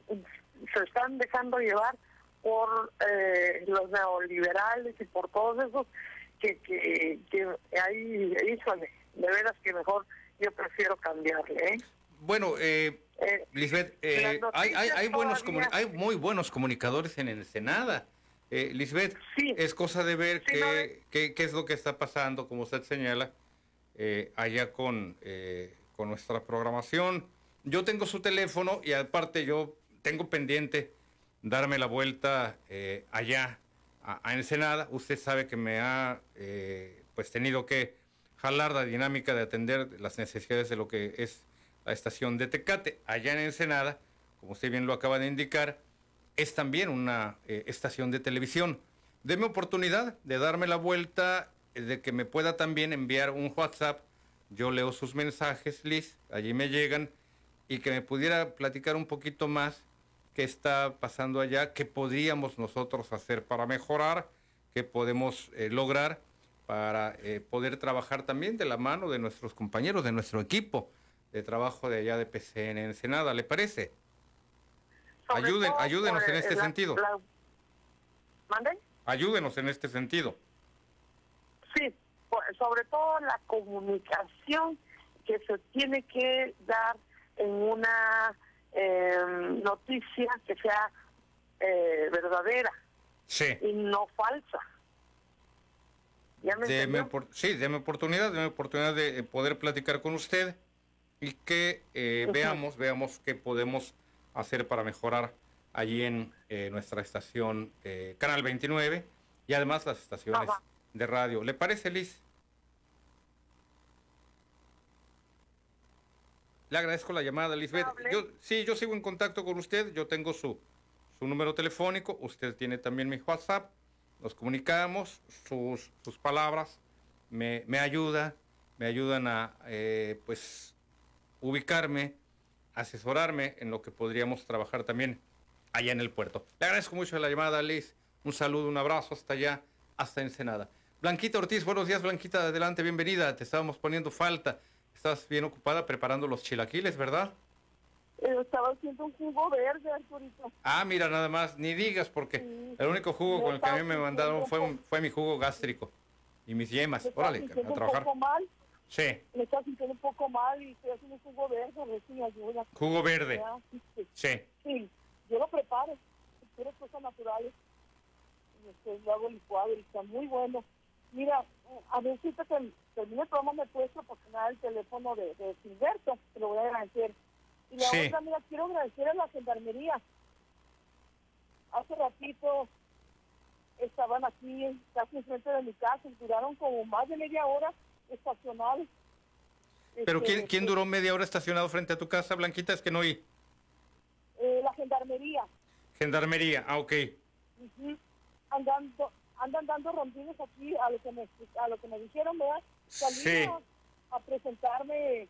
se están dejando llevar por eh, los neoliberales y por todos esos que, que, que hay, híjole, de veras que mejor yo prefiero cambiarle, ¿eh? Bueno, eh, Lisbeth, eh, hay, hay, buenos todavía- hay muy buenos comunicadores en Ensenada. Eh, Lisbeth, es cosa de ver qué, qué, qué es lo que está pasando, como usted señala, eh, allá con, eh, con nuestra programación. Yo tengo su teléfono y aparte yo tengo pendiente darme la vuelta eh, allá a, Ensenada. Usted sabe que me ha eh, pues tenido que jalar la dinámica de atender las necesidades de lo que es la estación de Tecate. Allá en Ensenada, como usted bien lo acaba de indicar, es también una eh, estación de televisión. Deme oportunidad de darme la vuelta, de que me pueda también enviar un WhatsApp. Yo leo sus mensajes, Liz, allí me llegan, y que me pudiera platicar un poquito más qué está pasando allá, qué podríamos nosotros hacer para mejorar, qué podemos eh, lograr para eh, poder trabajar también de la mano de nuestros compañeros, de nuestro equipo de trabajo de allá de PCN Ensenada, ¿le parece? Sobre Ayuden, ayúdenos por, en este la- sentido. la- ¿Mande? Ayúdenos en este sentido. Sí, por- sobre todo la comunicación que se tiene que dar en una eh, noticia que sea eh, verdadera Sí. y no falsa. ¿Ya me Deme entendió? opor- sí, deme oportunidad, deme oportunidad de eh, poder platicar con usted y que eh, veamos, veamos qué podemos hacer para mejorar allí en eh, nuestra estación eh, Canal 29 y además las estaciones Ajá. de radio. ¿Le parece, Liz? Le agradezco la llamada, Lisbeth. Yo, sí, yo sigo en contacto con usted. Yo tengo su, su número telefónico. Usted tiene también mi WhatsApp. Nos comunicamos. Sus, sus palabras me, me ayuda, me ayudan a, eh, pues, ubicarme, asesorarme en lo que podríamos trabajar también allá en el puerto. Le agradezco mucho la llamada, Liz. Un saludo, un abrazo hasta allá, hasta Ensenada. Blanquita Ortiz, buenos días, Blanquita, adelante, bienvenida. Te estábamos poniendo falta. Estás bien ocupada preparando los chilaquiles, ¿verdad? Eh, estaba haciendo un jugo verde, Arturito. Ah, mira, nada más, ni digas, porque el único jugo con el que a mí me mandaron fue, un- fue mi jugo gástrico y mis yemas. Me Órale, sintiendo a un trabajar. poco mal, Sí, me estaba sintiendo un poco mal y estoy haciendo un jugo verde, a ver si me ayuda. Jugo verde. Sí, sí. sí. Sí, yo lo preparo, quiero cosas naturales. Y lo hago licuado y está muy bueno. Mira, a ver si te termine el programa me puedes proporcionar el teléfono de, de Silberto, te lo voy a agradecer. Y la Sí. otra, mira, quiero agradecer a la gendarmería. Hace ratito estaban aquí, casi enfrente de mi casa, y duraron como más de media hora estacionados. Pero Este, ¿quién, quién duró media hora estacionado frente a tu casa, Blanquita? Es que no oí. eh, la gendarmería. Gendarmería, ah, ok. Andando andan dando rondines aquí a lo que me a lo que me dijeron verdad salí Sí. a, a presentarme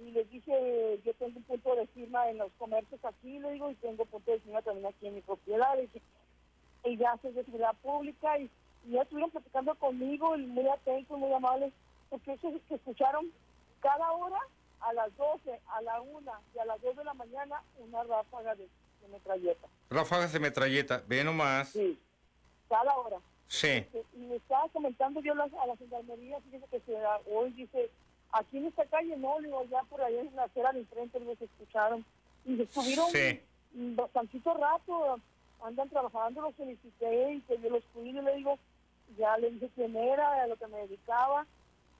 y les dije yo tengo un punto de firma en los comercios aquí le digo y tengo punto de firma también aquí en mi propiedad y, dije, y ya soy de seguridad pública y, y ya estuvieron platicando conmigo y muy atentos muy amables porque eso es que escucharon cada hora a las 12 a la 1 y a las 2 de la mañana una ráfaga de, de metralleta Ráfagas de metralleta, ve nomás. Sí, cada hora. Sí. Y me estaba comentando yo las- a la gendarmería, fíjese que se, hoy dice, aquí en esta calle no, digo, ya por ahí en la acera de enfrente los escucharon. Y estuvieron Sí. bastantito rato, andan trabajando, los felicité y que yo los cuido y le digo, ya le dije quién era, a lo que me dedicaba,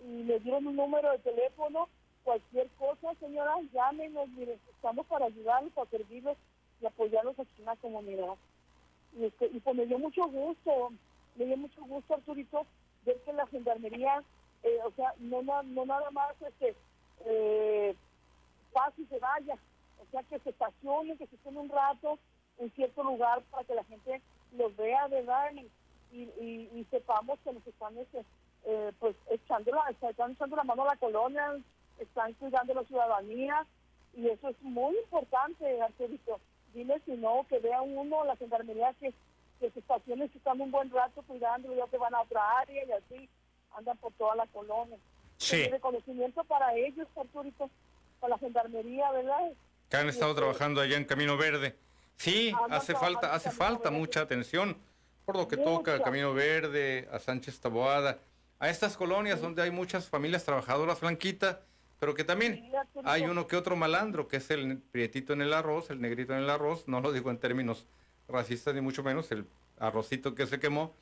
y le dieron un número de teléfono, cualquier cosa, señora, llámenos, mire, estamos para ayudarlos, para servirles y apoyarlos aquí en la comunidad. Y, este, y pues me dio mucho gusto, me dio mucho gusto, Arturito, ver que la gendarmería, eh, o sea, no, no nada más este, eh, pase y se vaya, o sea, que se estacione, que se estén un rato en cierto lugar para que la gente los vea, ¿verdad? Y, y, y, sepamos que nos están este, eh, pues echando la, están echando la mano a la colonia, están cuidando la ciudadanía y eso es muy importante, Arturito. Dile si no, que vea uno la gendarmería que, que se estacione, que están un buen rato cuidando, ya que van a otra área y así andan por toda la colonia. Sí. Y reconocimiento para ellos, Arturito, para la gendarmería, ¿verdad? que han estado Este, trabajando allá en Camino Verde. Sí, Andan hace falta, hace falta Verde. mucha atención por lo que toca a. Camino Verde, a Sánchez Taboada, a estas colonias donde hay muchas familias trabajadoras blanquitas, pero que también hay uno que otro malandro, que es el prietito en el arroz, el negrito en el arroz, no lo digo en términos racistas ni mucho menos, el arrocito que se quemó,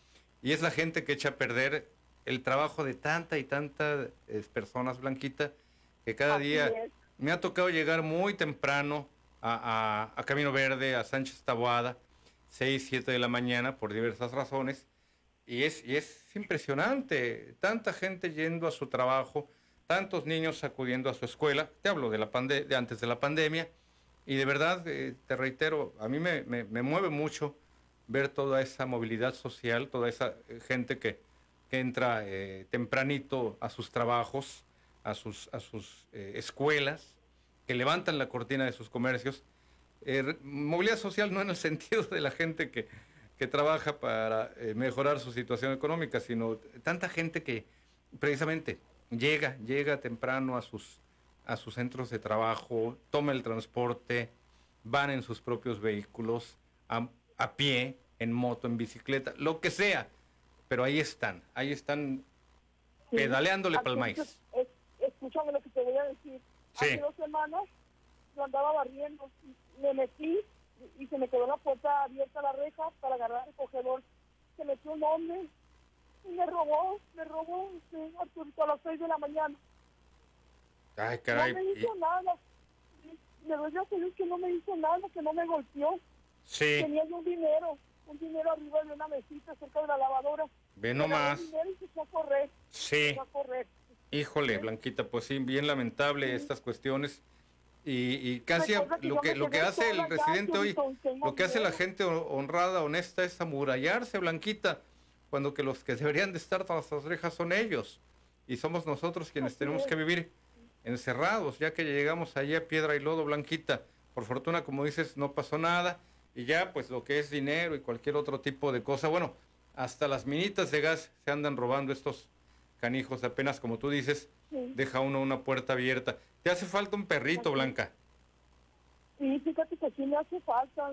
y es la gente que echa a perder el trabajo de tanta y tantas personas blanquitas que cada Así día es. me ha tocado llegar muy temprano a, a- a Camino Verde, a Sánchez Taboada, 6, 7 de la mañana, por diversas razones. Y es, y es impresionante, tanta gente yendo a su trabajo, tantos niños acudiendo a su escuela. Te hablo de, la pande- de antes de la pandemia. Y de verdad, eh, te reitero, a mí me, me- mueve mucho ver toda esa movilidad social, toda esa eh, gente que, que entra eh, tempranito a sus trabajos, a sus, a sus escuelas, que levantan la cortina de sus comercios. Movilidad social no en el sentido de la gente que, que trabaja para mejorar su situación económica, sino tanta gente que precisamente llega, llega temprano a sus, a sus centros de trabajo, toma el transporte, van en sus propios vehículos, a, a pie, en moto, en bicicleta, lo que sea, pero ahí están, ahí están Sí. pedaleándole para el maíz. es- escúchame lo que te voy a decir. Sí. Hace dos semanas yo andaba barriendo, me metí y, se me quedó la puerta abierta la reja para agarrar el cogedor. Se metió un hombre y me robó, me robó este, Arturito a las seis de la mañana. Ay, caray. no me y- hizo nada. Me doy a Dios que no me hizo nada, que no me golpeó. Sí, Tenía yo un dinero, un dinero arriba de una mesita cerca de la lavadora. ve nomás. y se a correr. Sí. Se a correr. Híjole, Blanquita, pues sí, bien lamentable estas cuestiones. Y, y casi que lo que, lo que hace el residente hoy, y lo que hace la gente ho- honrada, honesta, es amurallarse, Blanquita, cuando que los que deberían de estar tras las orejas son ellos. Y somos nosotros quienes Así tenemos es. que vivir encerrados, ya que llegamos allí a piedra y lodo, Blanquita. Por fortuna, como dices, no pasó nada. Y ya, pues lo que es dinero y cualquier otro tipo de cosa, bueno, hasta las minitas de gas se andan robando estos canijos, apenas como tú dices, Sí. deja uno una puerta abierta. Te hace falta un perrito, Blanca. Sí, fíjate que sí me hace falta.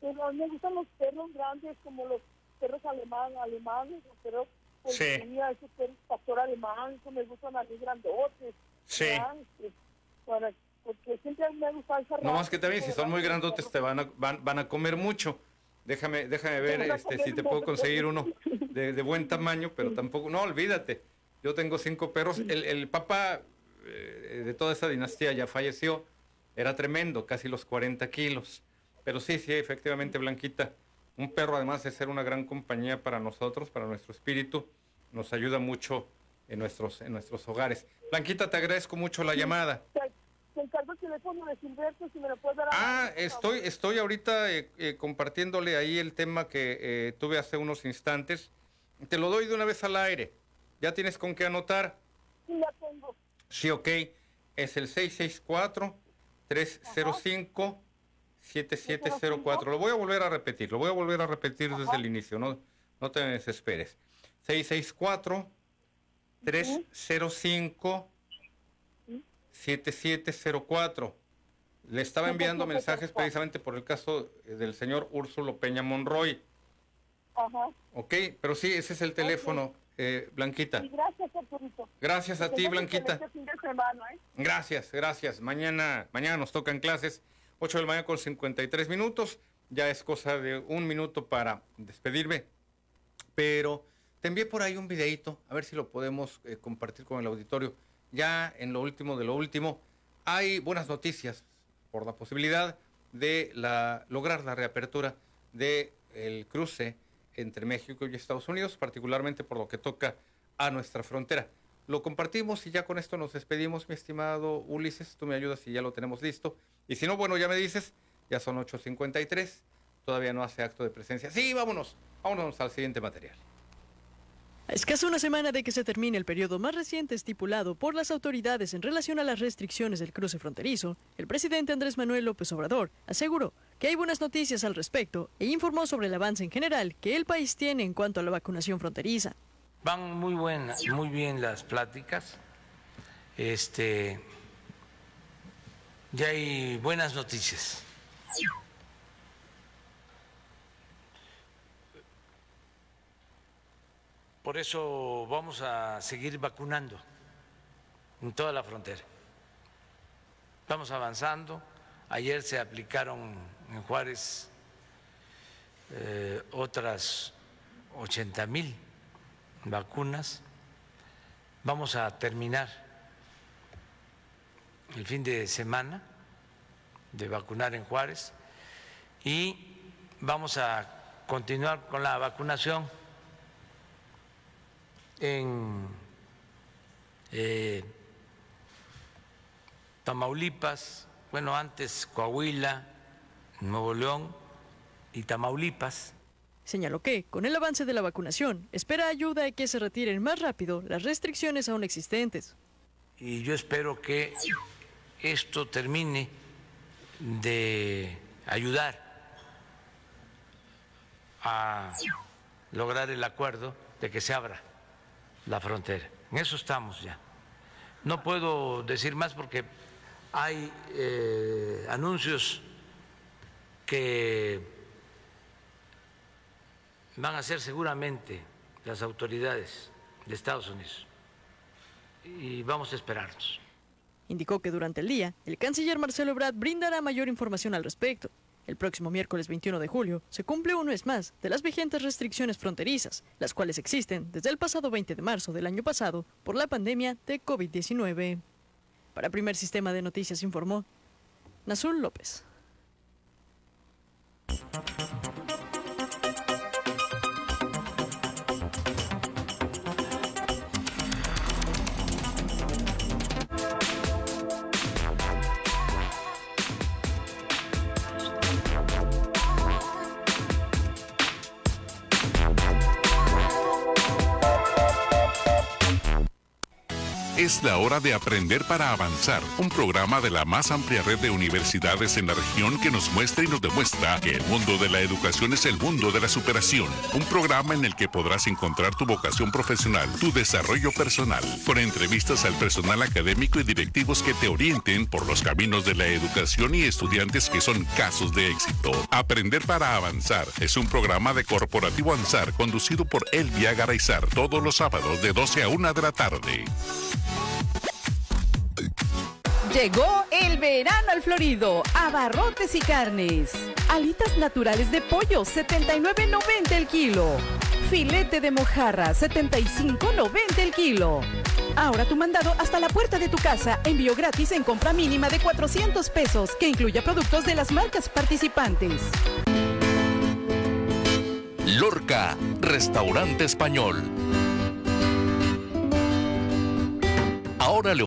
Pero a mí me gustan los perros grandes, como los perros alemán, alemanes, los perros Sí. policía, esos perros pastor alemán, que me gustan así grandotes. Sí. porque siempre me gusta esa No más que también si son muy grandotes te van a, van, van a comer mucho. Déjame, déjame ver este, si te puedo conseguir uno de, de buen tamaño, pero tampoco, no, olvídate. Yo tengo cinco perros. El, el papá eh, de toda esa dinastía ya falleció. Era tremendo, casi los 40 kilos. Pero sí, sí, efectivamente, Blanquita. Un perro, además de ser una gran compañía para nosotros, para nuestro espíritu, nos ayuda mucho en nuestros, en nuestros hogares. Blanquita, te agradezco mucho la llamada. Te, encargo el teléfono de Silvestre, si me lo puedes dar. a- Ah, estoy, estoy ahorita eh, eh, compartiéndole ahí el tema que eh, tuve hace unos instantes. Te lo doy de una vez al aire. ¿Ya tienes con qué anotar? Sí, ya tengo. Sí, ok. Es el 664-305-7704. Lo voy a volver a repetir, lo voy a volver a repetir desde el inicio, no, no te desesperes. 664-305-7704. Le estaba enviando mensajes precisamente por el caso del señor Úrsulo Peña Monroy. Ajá. Ok, pero sí, ese es el teléfono, eh, Blanquita. Gracias, Arturito. Gracias a ti, Blanquita. excelente fin de semana, ¿eh? Gracias, gracias. Mañana, mañana nos tocan clases, 8 de la mañana con 53 minutos. Ya es cosa de un minuto para despedirme. Pero te envié por ahí un videito, a ver si lo podemos eh, compartir con el auditorio. Ya en lo último de lo último, hay buenas noticias por la posibilidad de lograr la reapertura del el cruce entre México y Estados Unidos, particularmente por lo que toca a nuestra frontera. Lo compartimos y ya con esto nos despedimos, mi estimado Ulises. Tú me ayudas si ya lo tenemos listo. Y si no, bueno, ya me dices, ya son 8.53, todavía no hace acto de presencia. Sí, vámonos, vámonos al siguiente material. A escasa una semana de que se termine el periodo más reciente estipulado por las autoridades en relación a las restricciones del cruce fronterizo, el presidente Andrés Manuel López Obrador aseguró que hay buenas noticias al respecto e informó sobre el avance en general que el país tiene en cuanto a la vacunación fronteriza. Van muy buenas, muy bien las pláticas. Este, ya hay buenas noticias. Por eso vamos a seguir vacunando en toda la frontera. Vamos avanzando. Ayer se aplicaron en Juárez eh, otras 80 mil vacunas. Vamos a terminar el fin de semana de vacunar en Juárez y vamos a continuar con la vacunación en eh, Tamaulipas, bueno, antes Coahuila, Nuevo León y Tamaulipas. Señaló que, con el avance de la vacunación, espera ayuda a que se retiren más rápido las restricciones aún existentes. Y yo espero que esto termine de ayudar a lograr el acuerdo de que se abra la frontera. En eso estamos ya. No puedo decir más porque hay eh, anuncios que van a hacer seguramente las autoridades de Estados Unidos y vamos a esperarnos. Indicó que durante el día, el canciller Marcelo Ebrard brindará mayor información al respecto. El próximo miércoles 21 de julio se cumple un mes más de las vigentes restricciones fronterizas, las cuales existen desde el pasado 20 de marzo del año pasado por la pandemia de COVID-19. Para Primer Sistema de Noticias informó Nazul López. Es la hora de aprender para avanzar, un programa de la más amplia red de universidades en la región que nos muestra y nos demuestra que el mundo de la educación es el mundo de la superación. Un programa en el que podrás encontrar tu vocación profesional, tu desarrollo personal, con entrevistas al personal académico y directivos que te orienten por los caminos de la educación y estudiantes que son casos de éxito. Aprender para avanzar es un programa de Corporativo Ansar conducido por Elvia Garaizar todos los sábados de 12 a 1 de la tarde. Llegó el verano al Florido, abarrotes y carnes. Alitas naturales de pollo, 79.90 el kilo. Filete de mojarra, 75.90 el kilo. Ahora tu mandado hasta la puerta de tu casa, envío gratis en compra mínima de 400 pesos, que incluya productos de las marcas participantes. Lorca, restaurante español. Ahora le